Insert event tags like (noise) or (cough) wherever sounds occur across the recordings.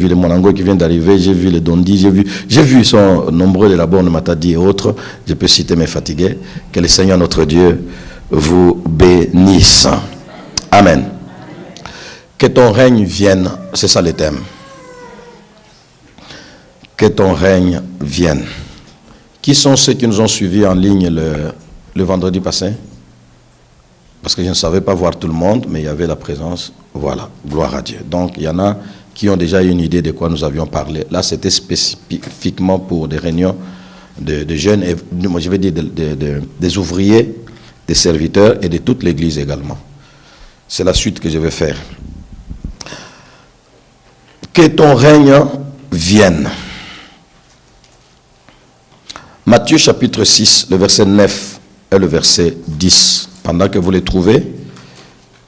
vu les Monango qui viennent d'arriver, j'ai vu les Dondi, j'ai vu, j'ai vu, ils sont nombreux les labors de Matadi et autres. Je peux citer mes fatigués. Que le Seigneur notre Dieu vous bénisse. Amen. Que ton règne vienne, c'est ça le thème. Que ton règne vienne. Qui sont ceux qui nous ont suivis en ligne le, le vendredi passé? Parce que je ne savais pas voir tout le monde, mais il y avait la présence. Voilà, gloire à Dieu. Donc il y en a qui ont déjà une idée de quoi nous avions parlé. Là, c'était spécifiquement pour des réunions de, jeunes, et, moi, je vais dire des ouvriers, des serviteurs et de toute l'Église également. C'est la suite que je vais faire. Que ton règne vienne. Matthieu chapitre 6, le verset 9 et le verset 10. Pendant que vous les trouvez,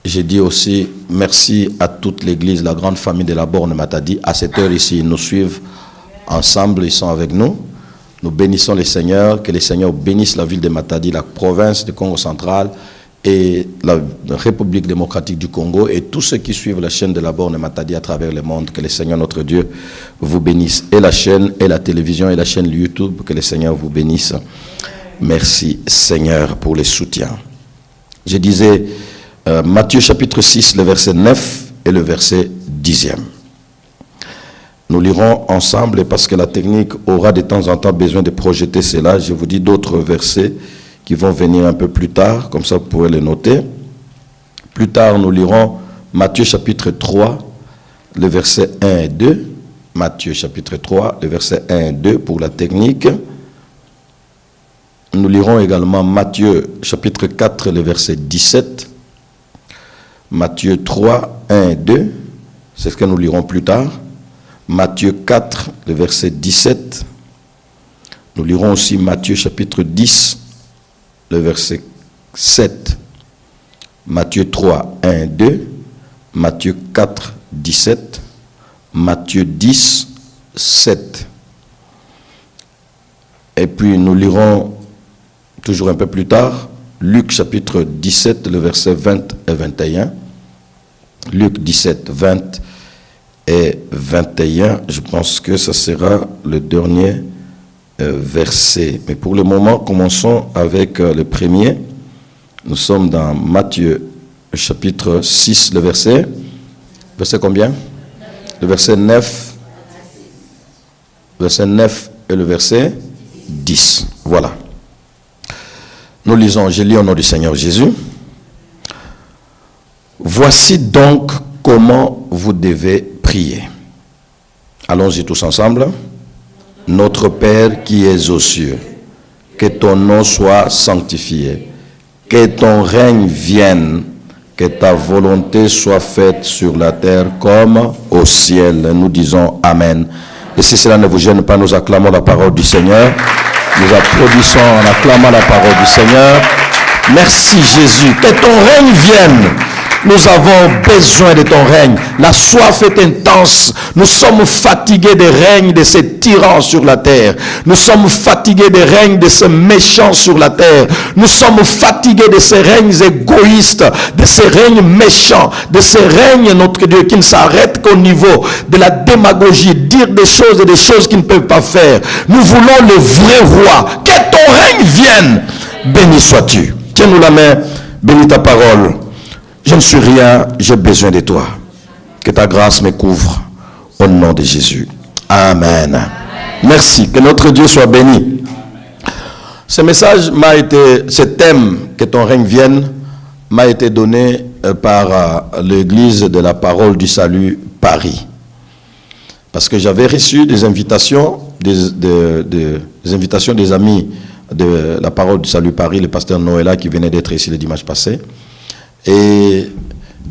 j'ai dit aussi merci à toute l'église, la grande famille de la Borne Matadi. À cette heure ici, ils nous suivent ensemble, ils sont avec nous. Nous bénissons les Seigneurs, que les Seigneurs bénissent la ville de Matadi, la province du Congo central et la République démocratique du Congo et tous ceux qui suivent la chaîne de la Borne Matadi à travers le monde. Que le Seigneur notre Dieu vous bénisse. Et la chaîne, et la télévision, et la chaîne YouTube, que le Seigneur vous bénisse. Merci Seigneur pour les soutiens. Je disais, euh, Matthieu chapitre 6, le verset 9 et le verset 10e. Nous lirons ensemble parce que la technique aura de temps en temps besoin de projeter cela. Je vous dis d'autres versets qui vont venir un peu plus tard, comme ça vous pourrez les noter. Plus tard, nous lirons Matthieu chapitre 3, le verset 1 et 2. Matthieu chapitre 3, le verset 1 et 2 pour la technique. Nous lirons également Matthieu chapitre 4, le verset 17 Matthieu 3, 1 et 2, c'est ce que nous lirons plus tard. Matthieu 4, le verset 17. Nous lirons aussi Matthieu chapitre 10, le verset 7. Matthieu 3, 1 et 2. Matthieu 4, 17. Matthieu 10, 7. Et puis nous lirons toujours un peu plus tard Luc chapitre 17, le verset 20 et 21. Luc 17, 20 et 21. Je pense que ce sera le dernier euh, verset. Mais pour le moment, commençons avec euh, le premier. Nous sommes dans Matthieu chapitre 6, le verset. Verset combien? Le verset 9. Verset 9 et le verset 10. Voilà. Nous lisons, je lis au nom du Seigneur Jésus. Voici donc comment vous devez prier. Allons-y tous ensemble. Notre Père qui es aux cieux, que ton nom soit sanctifié, que ton règne vienne, que ta volonté soit faite sur la terre comme au ciel. Nous disons Amen. Et si cela ne vous gêne pas, nous acclamons la parole du Seigneur. Nous applaudissons en acclamant la parole du Seigneur. Merci Jésus. Que ton règne vienne. Nous avons besoin de ton règne. La soif est intense. Nous sommes fatigués des règnes de ces tyrans sur la terre. Nous sommes fatigués des règnes de ces méchants sur la terre. Nous sommes fatigués de ces règnes égoïstes, de ces règnes méchants, de ces règnes, notre Dieu, qui ne s'arrêtent qu'au niveau de la démagogie, dire des choses et des choses qu'ils ne peuvent pas faire. Nous voulons le vrai roi. Que ton règne vienne. Béni sois-tu. Tiens-nous la main. Bénis ta parole. Je ne suis rien, j'ai besoin de toi. Que ta grâce me couvre au nom de Jésus. Amen. Merci. Que notre Dieu soit béni. Ce message m'a été, ce thème, que ton règne vienne, m'a été donné euh, par euh, l'église de la parole du salut Paris. Parce que j'avais reçu des invitations, des, invitations des amis de la parole du salut Paris, le pasteur Noëlla qui venait d'être ici le dimanche passé. Et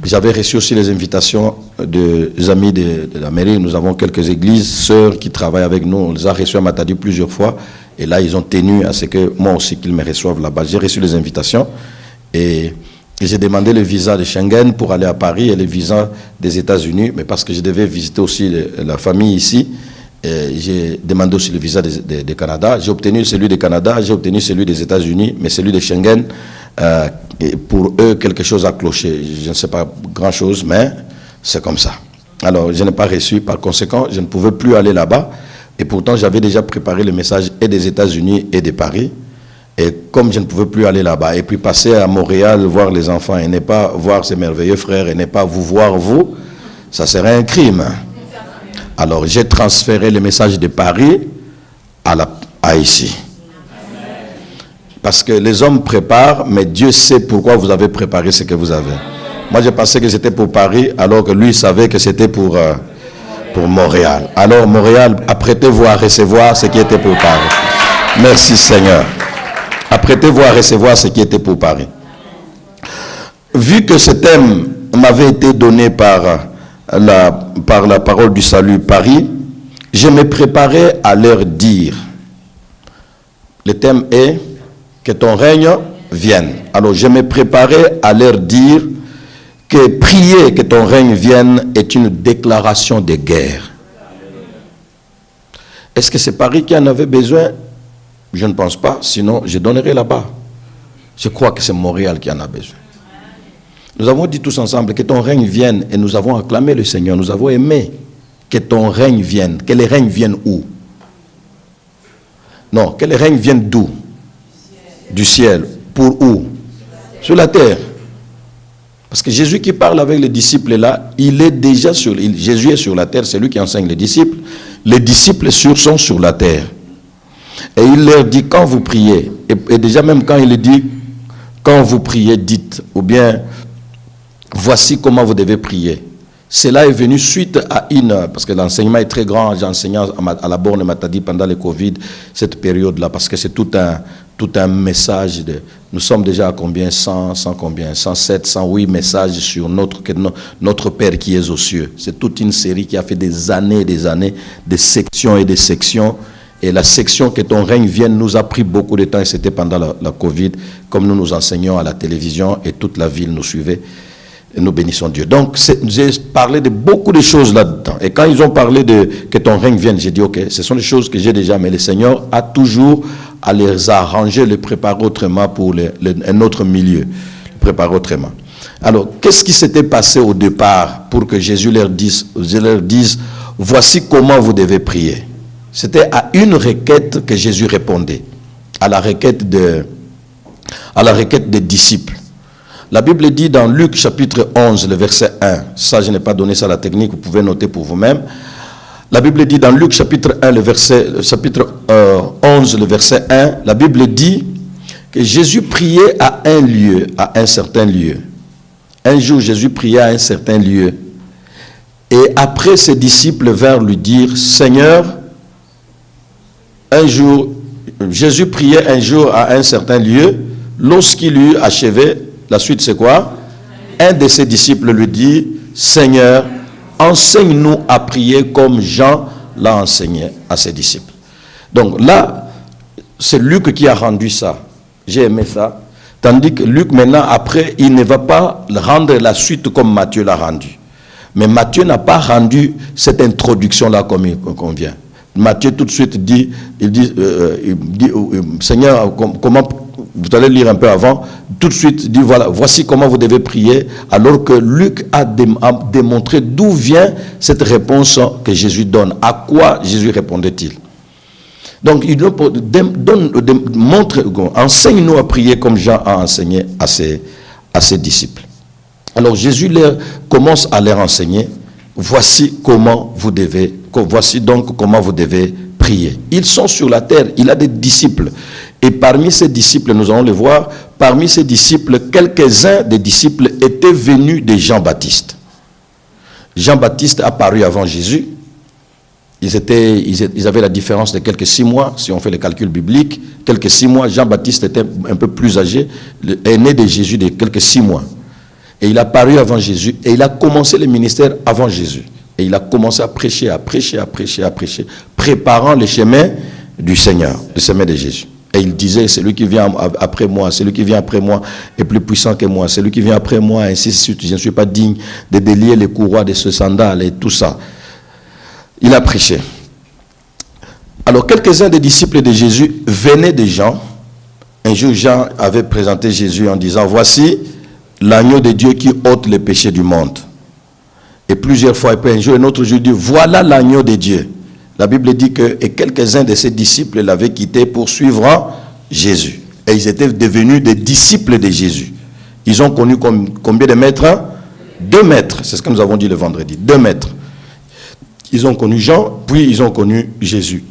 j'avais reçu aussi les invitations des amis de, la mairie. Nous avons quelques églises, sœurs qui travaillent avec nous. On les a reçus à Matadi plusieurs fois. Et là, ils ont tenu à ce que moi aussi qu'ils me reçoivent là-bas. J'ai reçu les invitations et, j'ai demandé le visa de Schengen pour aller à Paris et le visa des États-Unis. Mais parce que je devais visiter aussi la famille ici, j'ai demandé aussi le visa du Canada. J'ai obtenu celui du Canada, j'ai obtenu celui des États-Unis, mais celui de Schengen, euh, pour eux, quelque chose a cloché. Je ne sais pas grand-chose, mais c'est comme ça. Alors, je n'ai pas reçu. Par conséquent, je ne pouvais plus aller là-bas. Et pourtant, j'avais déjà préparé le message et des États-Unis et de Paris. Et comme je ne pouvais plus aller là-bas, et puis passer à Montréal voir les enfants et ne pas voir ces merveilleux frères et ne pas vous voir vous, ça serait un crime. Alors j'ai transféré le message de Paris à, à ici. Parce que les hommes préparent, mais Dieu sait pourquoi vous avez préparé ce que vous avez. Moi, je pensais que c'était pour Paris, alors que lui savait que c'était pour, euh, pour Montréal. Alors, Montréal, apprêtez-vous à recevoir ce qui était pour Paris. Merci Seigneur. Apprêtez-vous à recevoir ce qui était pour Paris. Vu que ce thème m'avait été donné par la, par la parole du salut Paris, je me préparais à leur dire. Le thème est que ton règne vienne. Alors je me préparais à leur dire que prier que ton règne vienne est une déclaration de guerre. Est-ce que c'est Paris qui en avait besoin? Je ne pense pas, sinon je donnerai là-bas. Je crois que c'est Montréal qui en a besoin. Nous avons dit tous ensemble que ton règne vienne et nous avons acclamé le Seigneur, nous avons aimé que ton règne vienne. Que les règnes viennent où? Non, que les règnes viennent d'où? Du ciel. Pour où? Sur la terre. Parce que Jésus qui parle avec les disciples là, il est déjà sur Jésus est sur la terre, c'est lui qui enseigne les disciples. Les disciples sur, sont sur la terre. Et il leur dit quand vous priez, et, et déjà même quand il dit quand vous priez, dites, ou bien voici comment vous devez prier. Cela est venu suite à une, parce que l'enseignement est très grand, j'ai enseigné à la borne Matadi pendant le Covid, cette période-là, parce que c'est tout un, tout un message. De, nous sommes déjà à combien? 100, 100 combien? 107, 108 messages sur notre, notre Père qui est aux cieux. C'est toute une série qui a fait des années et des années, des sections et des sections. Et la section que ton règne vienne nous a pris beaucoup de temps et c'était pendant la, la Covid, comme nous nous enseignons à la télévision et toute la ville nous suivait. Et nous bénissons Dieu. Donc, j'ai parlé de beaucoup de choses là-dedans. Et quand ils ont parlé de que ton règne vienne, j'ai dit, OK, ce sont des choses que j'ai déjà, mais le Seigneur a toujours à les arranger, les préparer autrement pour un autre milieu. Les préparer autrement. Alors, qu'est-ce qui s'était passé au départ pour que Jésus leur dise, leur dise voici comment vous devez prier C'était à une requête que Jésus répondait, à la requête, de, à la requête des disciples. La Bible dit dans Luc chapitre 11, le verset 1, ça je n'ai pas donné ça à la technique, vous pouvez noter pour vous-même. La Bible dit dans Luc chapitre 1, le verset, chapitre 11, le verset 1, la Bible dit que Jésus priait à un lieu, à un certain lieu. Un jour, Jésus priait à un certain lieu. Et après, ses disciples vinrent lui dire, Seigneur, un jour, Jésus priait un jour à un certain lieu, lorsqu'il eut achevé, la suite, c'est quoi? Un de ses disciples lui dit, Seigneur, enseigne-nous à prier comme Jean l'a enseigné à ses disciples. Donc là, c'est Luc qui a rendu ça. J'ai aimé ça. Tandis que Luc, maintenant, après, il ne va pas rendre la suite comme Matthieu l'a rendu. Mais Matthieu n'a pas rendu cette introduction-là comme il convient. Matthieu tout de suite dit, il dit, euh, dit euh, Seigneur, comment vous allez lire un peu avant, tout de suite dit voilà, voici comment vous devez prier, alors que Luc a, démontré d'où vient cette réponse que Jésus donne. À quoi Jésus répondait-il? Donc il donne, montre, enseigne-nous à prier comme Jean a enseigné à ses, à ses disciples. Alors Jésus commence à leur enseigner, voici comment vous devez, voici donc comment vous devez prier. Ils sont sur la terre, il a des disciples. Et parmi ces disciples, nous allons le voir, parmi ces disciples, quelques-uns des disciples étaient venus de Jean-Baptiste. Jean-Baptiste a paru avant Jésus. Ils, avaient la différence de quelques six mois, si on fait le calcul biblique. Quelques six mois, Jean-Baptiste était un peu plus âgé, né de Jésus de quelques six mois. Et il a paru avant Jésus et il a commencé le ministère avant Jésus. Et il a commencé à prêcher, à prêcher, à prêcher, à prêcher, préparant le chemin du Seigneur, le chemin de Jésus. Et il disait, celui qui vient après moi, celui qui vient après moi est plus puissant que moi, celui qui vient après moi, ainsi de suite. Je ne suis pas digne de délier les courroies de ce sandal et tout ça. Il a prêché. Alors, quelques-uns des disciples de Jésus venaient des gens. Un jour, Jean avait présenté Jésus en disant, voici l'agneau de Dieu qui ôte les péchés du monde. Et plusieurs fois, et puis un jour, un autre jour, il dit, voilà l'agneau de Dieu. La Bible dit que et quelques-uns de ses disciples l'avaient quitté pour suivre Jésus. Et ils étaient devenus des disciples de Jésus. Ils ont connu combien de maîtres? Deux maîtres, c'est ce que nous avons dit le vendredi. Deux maîtres. Ils ont connu Jean, puis ils ont connu Jésus.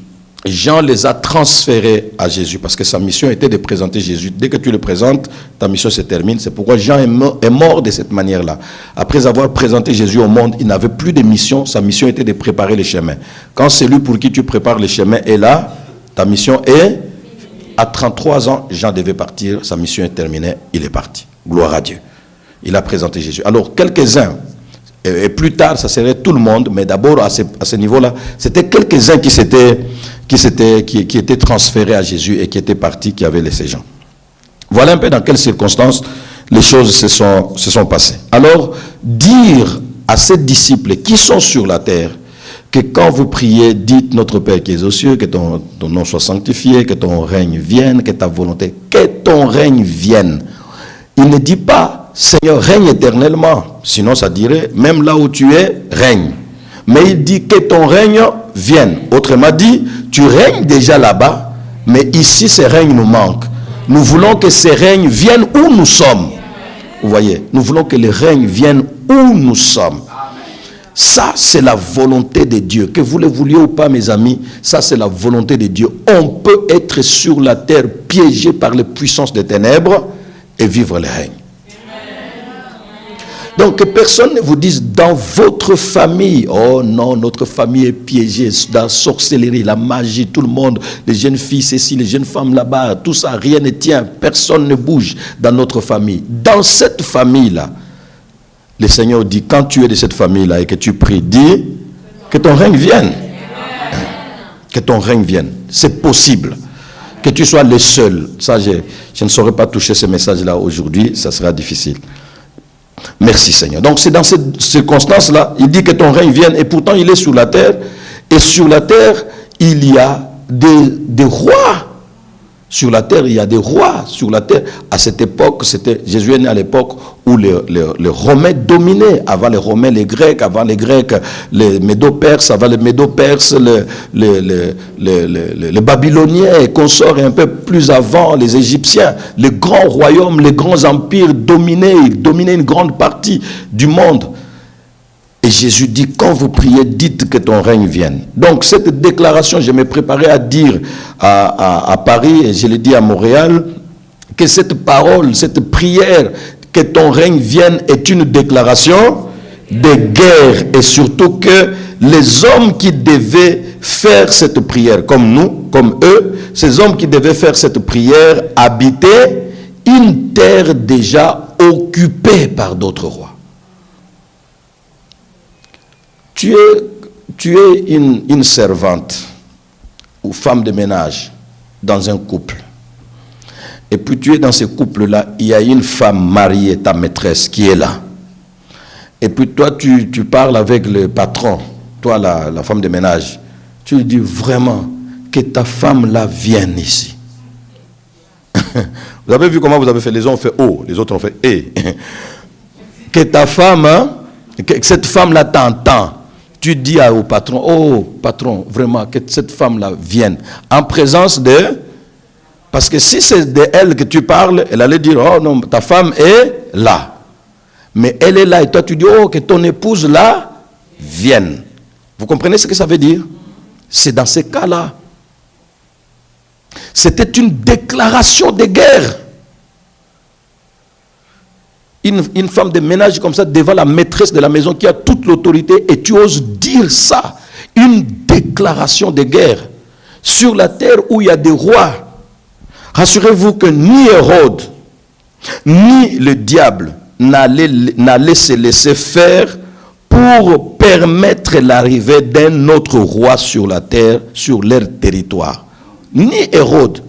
Jean les a transférés à Jésus parce que sa mission était de présenter Jésus. Dès que tu le présentes, ta mission se termine. C'est pourquoi Jean est mort, de cette manière-là. Après avoir présenté Jésus au monde, il n'avait plus de mission. Sa mission était de préparer le chemin. Quand celui pour qui tu prépares le chemin est là, ta mission est... À 33 ans, Jean devait partir. Sa mission est terminée. Il est parti. Gloire à Dieu. Il a présenté Jésus. Alors, quelques-uns et, plus tard, ça serait tout le monde, mais d'abord à ce, à ce niveau-là, c'était quelques-uns qui qui, qui, qui étaient transférés à Jésus et qui étaient partis, qui avaient laissé Jean. Voilà un peu dans quelles circonstances les choses se sont, se sont passées. Alors, dire à ces disciples qui sont sur la terre que quand vous priez, dites notre Père qui est aux cieux, que ton, ton nom soit sanctifié, que ton règne vienne, que ta volonté, que ton règne vienne. Il ne dit pas, Seigneur, règne éternellement. Sinon, ça dirait, même là où tu es, règne. Mais il dit que ton règne vienne. Autrement dit, tu règnes déjà là-bas, mais ici, ces règnes nous manquent. Nous voulons que ces règnes viennent où nous sommes. Vous voyez, nous voulons que les règnes viennent où nous sommes. Ça, c'est la volonté de Dieu. Que vous le vouliez ou pas, mes amis, ça, c'est la volonté de Dieu. On peut être sur la terre piégé par les puissances des ténèbres et vivre les règnes. Donc personne ne vous dise dans votre famille, oh non, notre famille est piégée dans la sorcellerie, la magie, tout le monde, les jeunes filles ici, les jeunes femmes là-bas, tout ça, rien ne tient, personne ne bouge dans notre famille. Dans cette famille-là, le Seigneur dit, quand tu es de cette famille-là et que tu pries, dis que ton règne vienne. Que ton règne vienne. C'est possible. Que tu sois le seul. Ça, je, je ne saurais pas toucher ce message-là aujourd'hui, ça sera difficile. Merci Seigneur. Donc c'est dans cette circonstance-là, il dit que ton règne vienne et pourtant il est sur la terre. Et sur la terre, il y a des, rois. Sur la terre, il y a des rois. Sur la terre, à cette époque, c'était Jésus est né à l'époque où les, Romains dominaient. Avant les Romains, les Grecs, avant les Grecs, les Médo-Perses, avant les Médo-Perses, les, les, Babyloniens et consorts, et un peu plus avant, les Égyptiens. Les grands royaumes, les grands empires dominaient, ils dominaient une grande partie du monde. Et Jésus dit, quand vous priez, dites que ton règne vienne. Donc cette déclaration, je me préparais à dire à, Paris, et je l'ai dit à Montréal, que cette parole, cette prière que ton règne vienne est une déclaration de guerre et surtout que les hommes qui devaient faire cette prière, comme nous, comme eux, ces hommes qui devaient faire cette prière habitaient une terre déjà occupée par d'autres rois. Tu es, tu es une, servante ou femme de ménage dans un couple. Et puis tu es dans ce couple-là, il y a une femme mariée, ta maîtresse, qui est là. Et puis toi, tu, parles avec le patron, toi, la, femme de ménage. Tu lui dis vraiment que ta femme-là vienne ici. (laughs) vous avez vu comment vous avez fait Les uns ont fait O, les autres ont fait E. (laughs) que ta femme, hein, que cette femme-là t'entend. Tu dis au patron, oh patron, vraiment, que cette femme-là vienne. En présence de parce que si c'est de elle que tu parles, elle allait dire, oh non, ta femme est là. Mais elle est là et toi tu dis, oh, que ton épouse là vienne. Vous comprenez ce que ça veut dire? C'est dans ces cas-là. C'était une déclaration de guerre. Une, femme de ménage comme ça devant la maîtresse de la maison qui a toute l'autorité et tu oses dire ça. Une déclaration de guerre. Sur la terre où il y a des rois, Rassurez-vous que ni Hérode, ni le diable n'allaient se laisser faire pour permettre l'arrivée d'un autre roi sur la terre, sur leur territoire. Ni Hérode,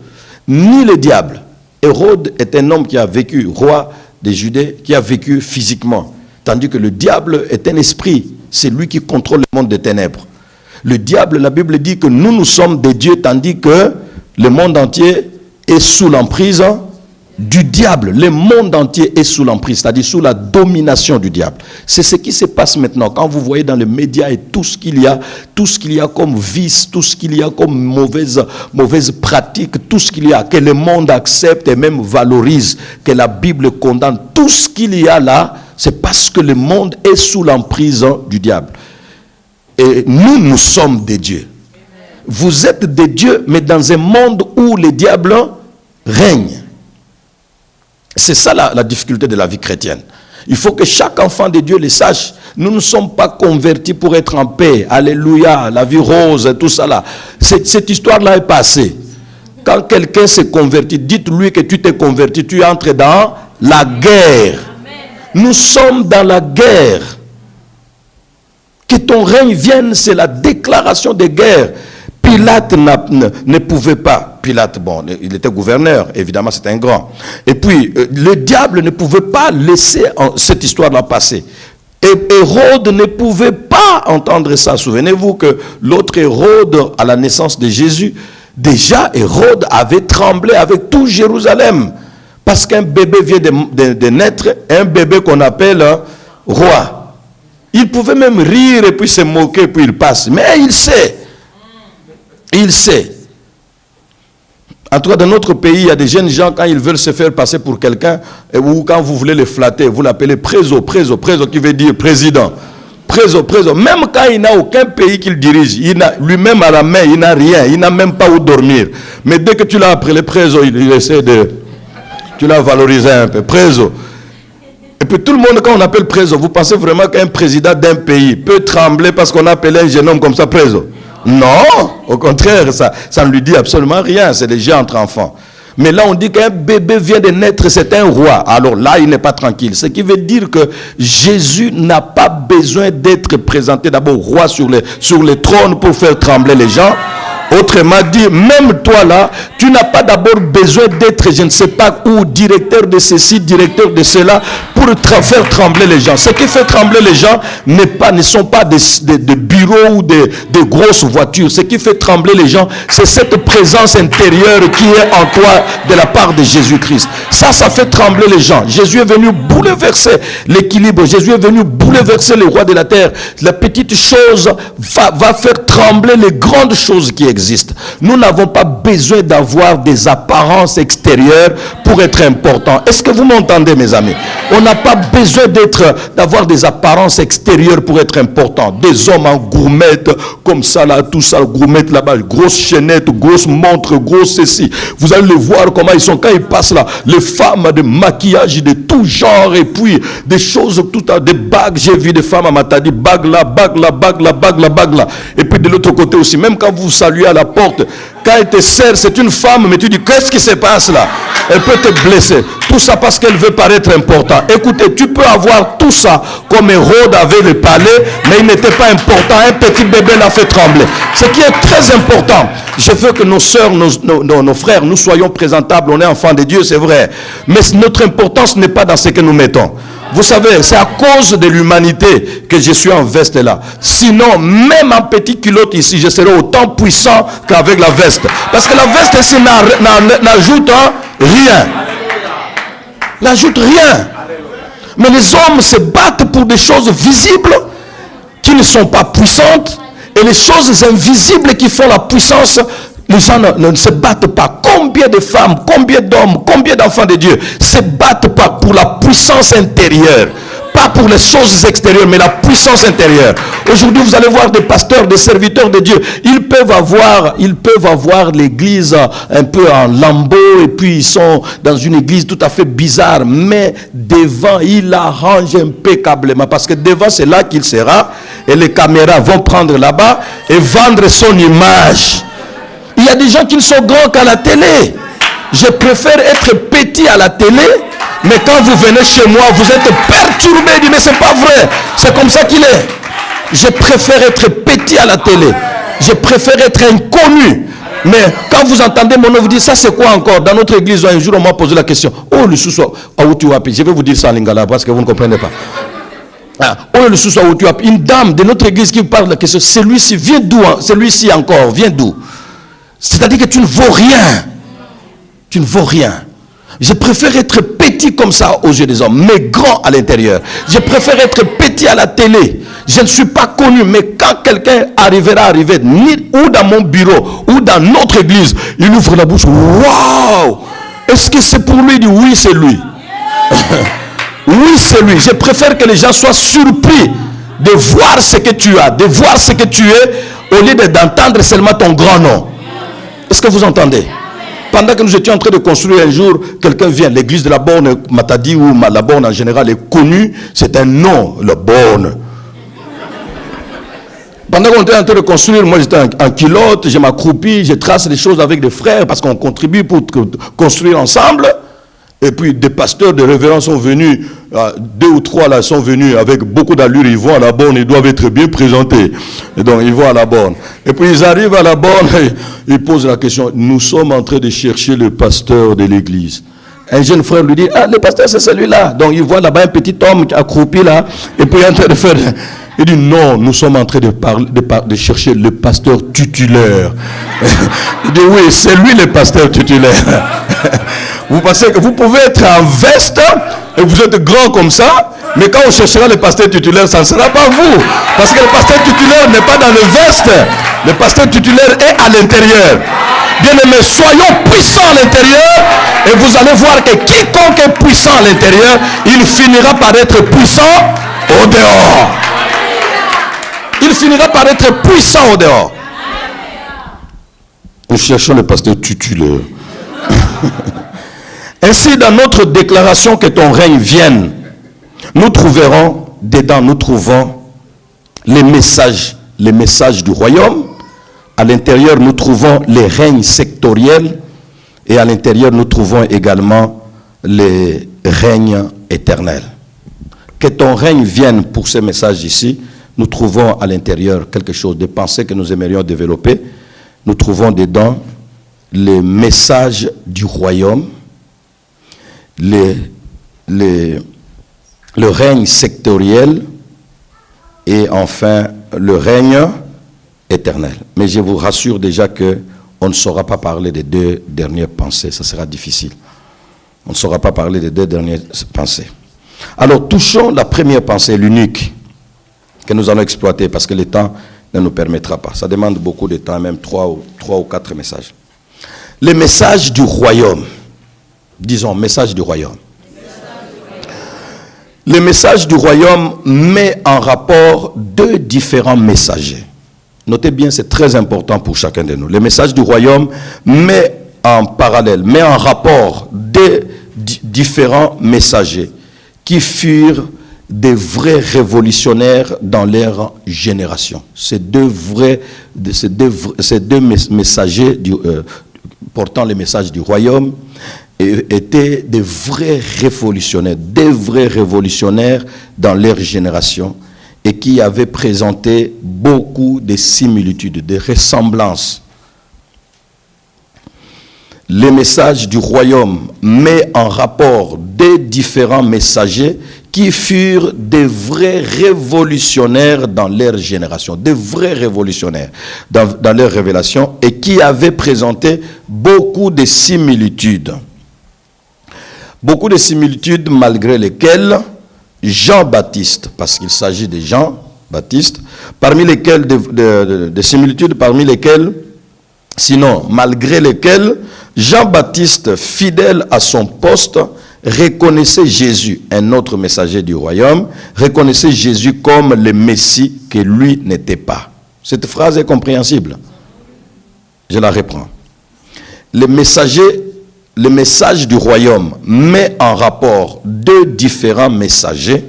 ni le diable. Hérode est un homme qui a vécu roi des Judées, qui a vécu physiquement. Tandis que le diable est un esprit. C'est lui qui contrôle le monde des ténèbres. Le diable, la Bible dit que nous, nous sommes des dieux, tandis que le monde entier est sous l'emprise du diable. Le monde entier est sous l'emprise, c'est-à-dire sous la domination du diable. C'est ce qui se passe maintenant. Quand vous voyez dans les médias et tout ce qu'il y a, tout ce qu'il y a comme vice, tout ce qu'il y a comme mauvaise, pratique, tout ce qu'il y a, que le monde accepte et même valorise, que la Bible condamne, tout ce qu'il y a là, c'est parce que le monde est sous l'emprise du diable. Et nous, nous sommes des dieux. Vous êtes des dieux, mais dans un monde où le diable règne. C'est ça la, difficulté de la vie chrétienne. Il faut que chaque enfant de Dieu le sache. Nous ne sommes pas convertis pour être en paix. Alléluia, la vie rose, tout ça là. Cette, cette histoire-là est passée. Quand quelqu'un s'est converti, dites-lui que tu t'es converti, tu entres dans la guerre. Nous sommes dans la guerre. Que ton règne vienne, c'est la déclaration de guerre. Pilate ne, pouvait pas. Pilate, bon, il était gouverneur, évidemment, c'était un grand. Et puis, euh, le diable ne pouvait pas laisser cette histoire-là passer. Et Hérode ne pouvait pas entendre ça. Souvenez-vous que l'autre Hérode, à la naissance de Jésus, déjà Hérode avait tremblé avec tout Jérusalem. Parce qu'un bébé vient de, naître, un bébé qu'on appelle roi. Il pouvait même rire et puis se moquer, puis il passe. Mais il sait il sait. En tout cas, dans notre pays, il y a des jeunes gens, quand ils veulent se faire passer pour quelqu'un, ou quand vous voulez les flatter, vous l'appelez préso, préso, préso, qui veut dire président. Préso, préso. Même quand il n'a aucun pays qu'il dirige, lui-même à la main, il n'a rien, il n'a même pas où dormir. Mais dès que tu l'as appelé préso, il, il essaie de. Tu l'as valorisé un peu. Préso. Et puis tout le monde, quand on appelle préso, vous pensez vraiment qu'un président d'un pays peut trembler parce qu'on appelle un jeune homme comme ça préso? Non, au contraire, ça, ça ne lui dit absolument rien. C'est déjà entre enfants. Mais là, on dit qu'un bébé vient de naître, c'est un roi. Alors là, il n'est pas tranquille. Ce qui veut dire que Jésus n'a pas besoin d'être présenté d'abord roi sur les, sur les trônes pour faire trembler les gens. Autrement dit, même toi là, tu n'as pas d'abord besoin d'être, je ne sais pas où, directeur de ceci, directeur de cela, pour faire trembler les gens. Ce qui fait trembler les gens pas, ne sont pas des, bureaux ou des, grosses voitures. Ce qui fait trembler les gens, c'est cette présence intérieure qui est en toi de la part de Jésus-Christ. Ça, ça fait trembler les gens. Jésus est venu bouleverser l'équilibre. Jésus est venu bouleverser les rois de la terre. La petite chose va, va faire trembler les grandes choses qui existent. Nous n'avons pas besoin d'avoir des apparences extérieures pour être important. Est-ce que vous m'entendez, mes amis? On pas besoin d'être, d'avoir des apparences extérieures pour être important. Des hommes en gourmette, comme ça, là, tout ça, gourmette là-bas, grosse chaînette, grosse montre, grosse ceci. Vous allez le voir comment ils sont quand ils passent là. Les femmes de maquillage de tout genre et puis des choses, tout à, des bagues. J'ai vu des femmes à Matadi, bague là, bague là, bague là, bague là, bague là. Et puis de l'autre côté aussi, même quand vous saluez la porte. Quand elle te sert, c'est une femme, mais tu dis, qu'est-ce qui se passe là? Elle peut te blesser. Tout ça parce qu'elle veut paraître important. Écoutez, tu peux avoir tout ça comme Hérode avait le palais, mais il n'était pas important. Un petit bébé l'a fait trembler. Ce qui est très important, je veux que nos soeurs, nos, nos frères, nous soyons présentables. On est enfants de Dieu, c'est vrai. Mais notre importance n'est pas dans ce que nous mettons. Vous savez, c'est à cause de l'humanité que je suis en veste là. Sinon, même en petit culotte ici, je serais autant puissant qu'avec la veste. Parce que la veste ici n'ajoute rien. N'ajoute rien. Mais les hommes se battent pour des choses visibles qui ne sont pas puissantes. Et les choses invisibles qui font la puissance les gens ne, se battent pas. Combien de femmes, combien d'hommes, combien d'enfants de Dieu se battent pas pour la puissance intérieure? Pas pour les choses extérieures, mais la puissance intérieure. Aujourd'hui, vous allez voir des pasteurs, des serviteurs de Dieu. Ils peuvent avoir, ils peuvent avoir l'église un peu en lambeau et puis ils sont dans une église tout à fait bizarre. Mais devant, il arrange impeccablement parce que devant, c'est là qu'il sera et les caméras vont prendre là-bas et vendre son image. Il y a des gens qui ne sont grands qu'à la télé. Je préfère être petit à la télé, mais quand vous venez chez moi, vous êtes perturbé. Dit, mais c'est pas vrai. C'est comme ça qu'il est. Je préfère être petit à la télé. Je préfère être inconnu. Mais quand vous entendez mon nom, vous dites, ça c'est quoi encore? Dans notre église, un jour, on m'a posé la question. Oh, le sous Je vais vous dire ça en lingala parce que vous ne comprenez pas. Ah, oh, le sous Une dame de notre église qui parle de la question. Celui-ci, vient d'où hein? Celui-ci encore, vient d'où? C'est-à-dire que tu ne vaux rien. Tu ne vaux rien. Je préfère être petit comme ça aux yeux des hommes, mais grand à l'intérieur. Je préfère être petit à la télé. Je ne suis pas connu, mais quand quelqu'un arrivera arriver, ou dans mon bureau, ou dans notre église, il ouvre la bouche. Waouh! Est-ce que c'est pour lui? Il dit oui, c'est lui. (laughs) oui, c'est lui. Je préfère que les gens soient surpris de voir ce que tu as, de voir ce que tu es, au lieu d'entendre seulement ton grand nom. Est-ce que vous entendez? Pendant que nous étions en train de construire un jour, quelqu'un vient, l'église de la Borne, Matadi ou la Borne en général est connue, c'est un nom, la Borne. Pendant qu'on était en train de construire, moi j'étais en, kilote, je m'accroupis, je trace les choses avec des frères parce qu'on contribue pour construire ensemble. Et puis des pasteurs de révérence sont venus, euh, deux ou trois là sont venus avec beaucoup d'allure, ils vont à la borne, ils doivent être bien présentés. Et donc ils vont à la borne. Et puis ils arrivent à la borne et (laughs) ils posent la question, nous sommes en train de chercher le pasteur de l'église. Un jeune frère lui dit, ah le pasteur c'est celui-là. Donc il voit là-bas un petit homme accroupi là, et puis il est en train de faire... Il dit non, nous sommes en train de, parler, de, chercher le pasteur titulaire. (laughs) il dit oui, c'est lui le pasteur titulaire. (laughs) vous pensez que vous pouvez être en veste et vous êtes grand comme ça, mais quand on cherchera le pasteur titulaire, ça ne sera pas vous. Parce que le pasteur titulaire n'est pas dans le veste. Le pasteur titulaire est à l'intérieur. Bien aimé, soyons puissants à l'intérieur et vous allez voir que quiconque est puissant à l'intérieur, il finira par être puissant au dehors il finira par être puissant au dehors. Nous cherchons le pasteur titulaire. (laughs) Ainsi, dans notre déclaration que ton règne vienne, nous trouverons dedans, nous trouvons les messages, les messages du royaume. À l'intérieur, nous trouvons les règnes sectoriels et à l'intérieur, nous trouvons également les règnes éternels. Que ton règne vienne pour ces messages ici, nous trouvons à l'intérieur quelque chose de pensées que nous aimerions développer. Nous trouvons dedans les messages du royaume, les, le règne sectoriel et enfin le règne éternel. Mais je vous rassure déjà que on ne saura pas parler des deux dernières pensées, ça sera difficile. On ne saura pas parler des deux dernières pensées. Alors touchons la première pensée, l'unique que nous allons exploiter parce que le temps ne nous permettra pas. Ça demande beaucoup de temps, même trois ou, trois ou quatre messages. Les messages du royaume. Disons, message du royaume. Le message du royaume met en rapport deux différents messagers. Notez bien, c'est très important pour chacun de nous. Le message du royaume met en parallèle, met en rapport deux différents messagers qui furent des vrais révolutionnaires dans leur génération. Ces deux messagers euh, portant les messages du royaume étaient des vrais révolutionnaires, des vrais révolutionnaires dans leur génération et qui avaient présenté beaucoup de similitudes, de ressemblances. Les messages du royaume met en rapport des différents messagers qui furent des vrais révolutionnaires dans leur génération, des vrais révolutionnaires dans, leur révélation et qui avaient présenté beaucoup de similitudes. Beaucoup de similitudes malgré lesquelles Jean-Baptiste, parce qu'il s'agit de Jean-Baptiste, parmi lesquelles, des similitudes parmi lesquelles, sinon malgré lesquelles, Jean-Baptiste, fidèle à son poste, reconnaissez Jésus, un autre messager du royaume, reconnaissez Jésus comme le Messie que lui n'était pas. Cette phrase est compréhensible. Je la reprends. Le le message du royaume met en rapport deux différents messagers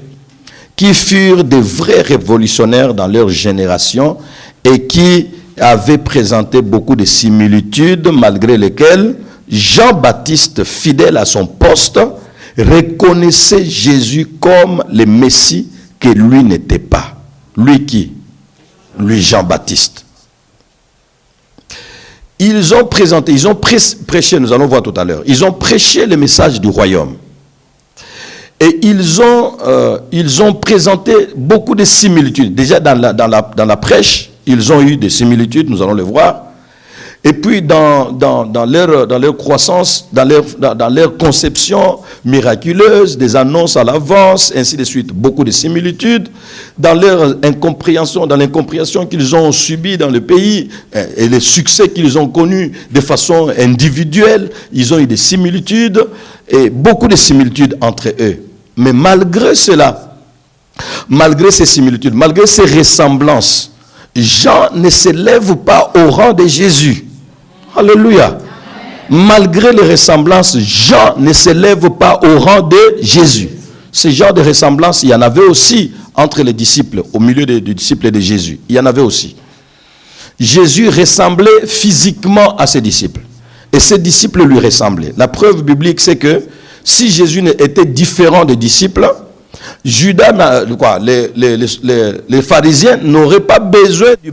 qui furent des vrais révolutionnaires dans leur génération et qui avaient présenté beaucoup de similitudes malgré lesquelles Jean-Baptiste, fidèle à son poste, reconnaissait Jésus comme le Messie que lui n'était pas. Lui qui? Lui Jean-Baptiste. Ils ont présenté, ils ont prêché, nous allons voir tout à l'heure, ils ont prêché le message du royaume. Et ils ont, euh, ils ont présenté beaucoup de similitudes. Déjà dans la, dans, la, prêche, ils ont eu des similitudes, nous allons le voir. Et puis dans, leur, croissance, dans leur, conception miraculeuse, des annonces à l'avance, ainsi de suite, beaucoup de similitudes. Dans leur incompréhension, dans l'incompréhension qu'ils ont subie dans le pays euh, et les succès qu'ils ont connus de façon individuelle, ils ont eu des similitudes et beaucoup de similitudes entre eux. Mais malgré cela, malgré ces similitudes, malgré ces ressemblances, Jean ne s'élève pas au rang de Jésus. Alléluia. Malgré les ressemblances, Jean ne s'élève pas au rang de Jésus. Ce genre de ressemblance, il y en avait aussi entre les disciples, au milieu des, disciples de Jésus. Il y en avait aussi. Jésus ressemblait physiquement à ses disciples. Et ses disciples lui ressemblaient. La preuve biblique, c'est que si Jésus était différent des disciples, Judas, quoi, les, les pharisiens n'auraient pas besoin du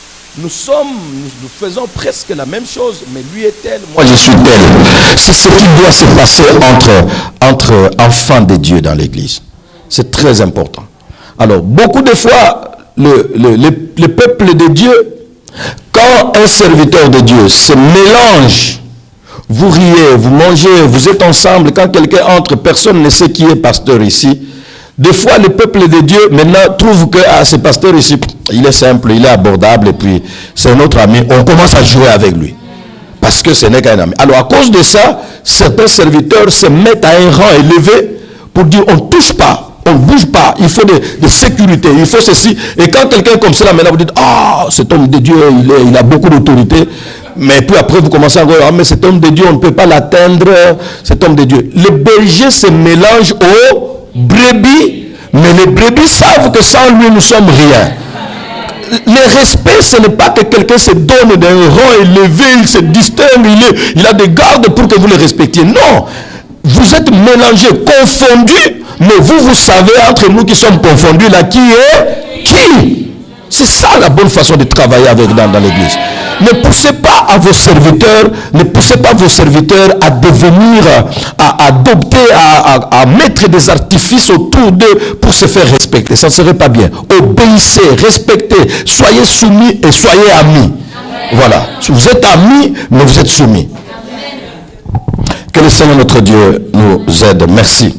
Nous sommes, nous, faisons presque la même chose, mais lui est tel, moi je suis tel. C'est ce qui doit se passer entre, entre enfants de Dieu dans l'Église. C'est très important. Alors, beaucoup de fois, le, le, le peuple de Dieu, quand un serviteur de Dieu se mélange vous riez, vous mangez, vous êtes ensemble. Quand quelqu'un entre, personne ne sait qui est pasteur ici. Des fois, le peuple de Dieu maintenant trouve que ah, ce pasteur ici, il est simple, il est abordable, et puis c'est notre ami. On commence à jouer avec lui. Parce que ce n'est qu'un ami. Alors à cause de ça, certains serviteurs se mettent à un rang élevé pour dire on ne touche pas, on ne bouge pas, il faut de, sécurité, il faut ceci. Et quand quelqu'un comme cela maintenant vous dites, ah, cet homme de Dieu, il, a beaucoup d'autorité, mais puis après, vous commencez à dire, ah, mais cet homme de Dieu, on ne peut pas l'atteindre, cet homme de Dieu. Les bergers se mélangent aux brebis, mais les brebis savent que sans lui, nous sommes rien. Le respect, ce n'est pas que quelqu'un se donne d'un rang élevé, il se distingue, il, a des gardes pour que vous le respectiez. Non, vous êtes mélangés, confondus, mais vous, vous savez entre nous qui sommes confondus, là, qui est qui? C'est ça la bonne façon de travailler avec dans, dans l'église. Ne poussez pas à vos serviteurs, ne poussez pas vos serviteurs à devenir, à adopter, à, mettre des artifices autour d'eux pour se faire respecter. Ça ne serait pas bien. Obéissez, respectez, soyez soumis et soyez amis. Voilà. Vous êtes amis, mais vous êtes soumis. Que le Seigneur notre Dieu nous aide. Merci.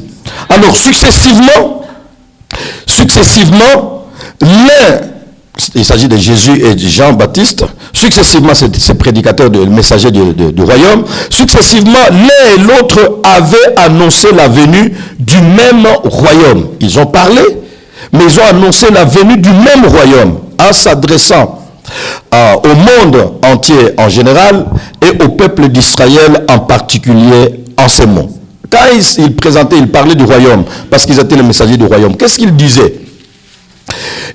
Alors, successivement, successivement, l'un il s'agit de Jésus et de Jean-Baptiste, successivement ces, prédicateurs, de, messagers du, royaume, successivement l'un et l'autre avaient annoncé la venue du même royaume. Ils ont parlé, mais ils ont annoncé la venue du même royaume en s'adressant euh, au monde entier en général et au peuple d'Israël en particulier en ces mots. quand il, il présentait, il parlait du royaume, parce qu'ils étaient les messagers du royaume, qu'est-ce qu'il disait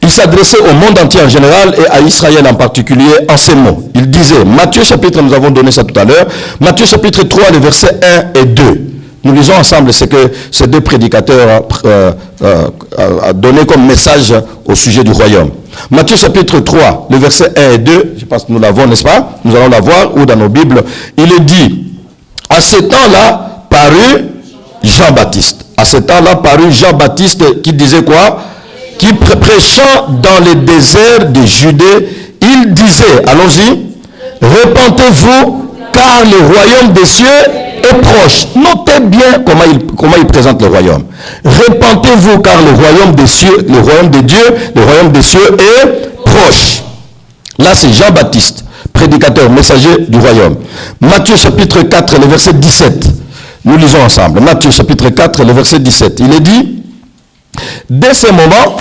il s'adressait au monde entier en général et à Israël en particulier en ces mots. Il disait, Matthieu chapitre, nous avons donné ça tout à l'heure, Matthieu chapitre 3, les versets 1 et 2. Nous lisons ensemble ce que ces deux prédicateurs euh, euh, euh, donné comme message au sujet du royaume. Matthieu chapitre 3, les versets 1 et 2, je pense que nous l'avons, n'est-ce pas? Nous allons la voir, ou dans nos Bibles, il est dit, à ce temps-là, parut Jean-Baptiste. À ce temps-là, parut Jean-Baptiste qui disait quoi? Qui prêchant dans les déserts de Judée, il disait, allons-y, repentez-vous car le royaume des cieux est proche. Notez bien comment il, comment il présente le royaume. Repentez-vous car le royaume des cieux, le royaume de Dieu, le royaume des cieux est proche. Là, c'est Jean-Baptiste, prédicateur, messager du royaume. Matthieu chapitre 4, le verset 17. Nous lisons ensemble. Matthieu chapitre 4, le verset 17. Il est dit, dès ce moment,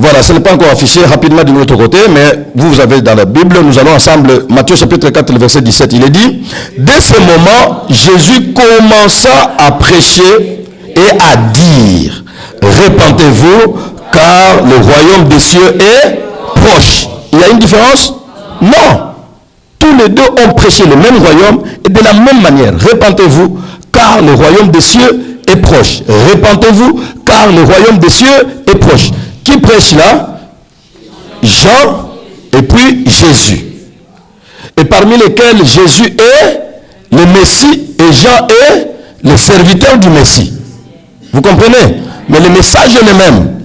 Voilà, ce n'est pas encore affiché rapidement de notre côté, mais vous, avez dans la Bible, nous allons ensemble, Matthieu chapitre 4, le verset 17, il est dit, dès ce moment, Jésus commença à prêcher et à dire, répentez-vous, car le royaume des cieux est proche. Il y a une différence? Non. Tous les deux ont prêché le même royaume et de la même manière. Répentez-vous, car le royaume des cieux est proche. Répentez-vous, car le royaume des cieux est proche. Qui prêche là? Jean et puis Jésus. Et parmi lesquels Jésus est le Messie et Jean est le serviteur du Messie. Vous comprenez? Mais le message est le même.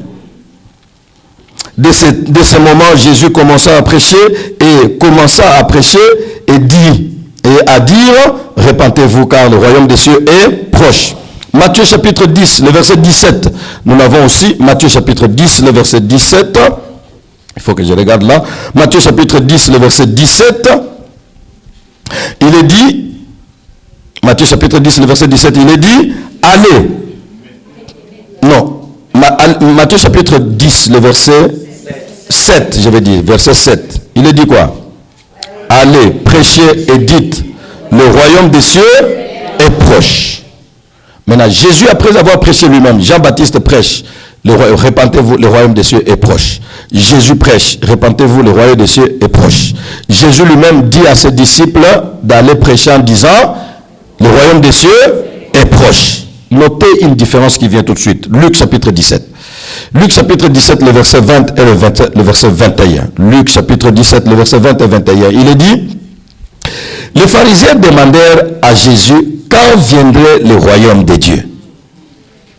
De ce, ce moment, Jésus commença à prêcher et commença à prêcher et dit et à dire, répentez-vous car le royaume des cieux est proche. Matthieu chapitre 10, le verset 17. Nous l'avons aussi. Matthieu chapitre 10, le verset 17. Il faut que je regarde là. Matthieu chapitre 10, le verset 17. Il est dit, Matthieu chapitre 10, le verset 17, il est dit, allez. Non. Matthieu chapitre 10, le verset 7, je vais dire, verset 7. Il est dit quoi? Allez, prêchez et dites, le royaume des cieux est proche. Maintenant, Jésus, après avoir prêché lui-même, Jean-Baptiste prêche, le répentez-vous, le royaume des cieux est proche. Jésus prêche, répentez-vous, le royaume des cieux est proche. Jésus lui-même dit à ses disciples d'aller prêcher en disant, le royaume des cieux est proche. Notez une différence qui vient tout de suite. Luc chapitre 17. Luc chapitre 17, le verset 20 et le, le verset 21. Luc chapitre 17, le verset 20 et 21. Il est dit, les pharisiens demandèrent à Jésus quand viendrait le royaume de Dieu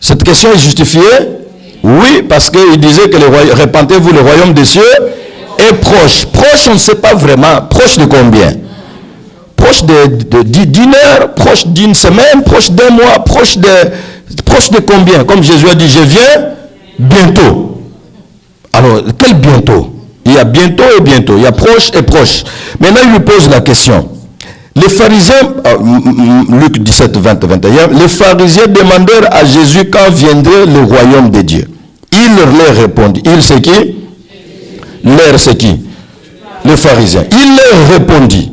Cette question est justifiée Oui, parce qu'il disait que le royaume, répentez-vous, le royaume des cieux est proche. Proche, on ne sait pas vraiment. Proche de combien? Proche de, d'une heure, proche d'une semaine, proche d'un mois, proche de, proche de combien? Comme Jésus a dit, je viens bientôt. Alors, quel bientôt? Il y a bientôt et bientôt. Il y a proche et proche. Maintenant, il lui pose la question. Les pharisiens, euh, Luc 17, 20, 21, les pharisiens demandèrent à Jésus quand viendrait le royaume de Dieu. Il leur répondit. Il c'est qui? L'air c'est qui? Les pharisiens. Il leur répondit.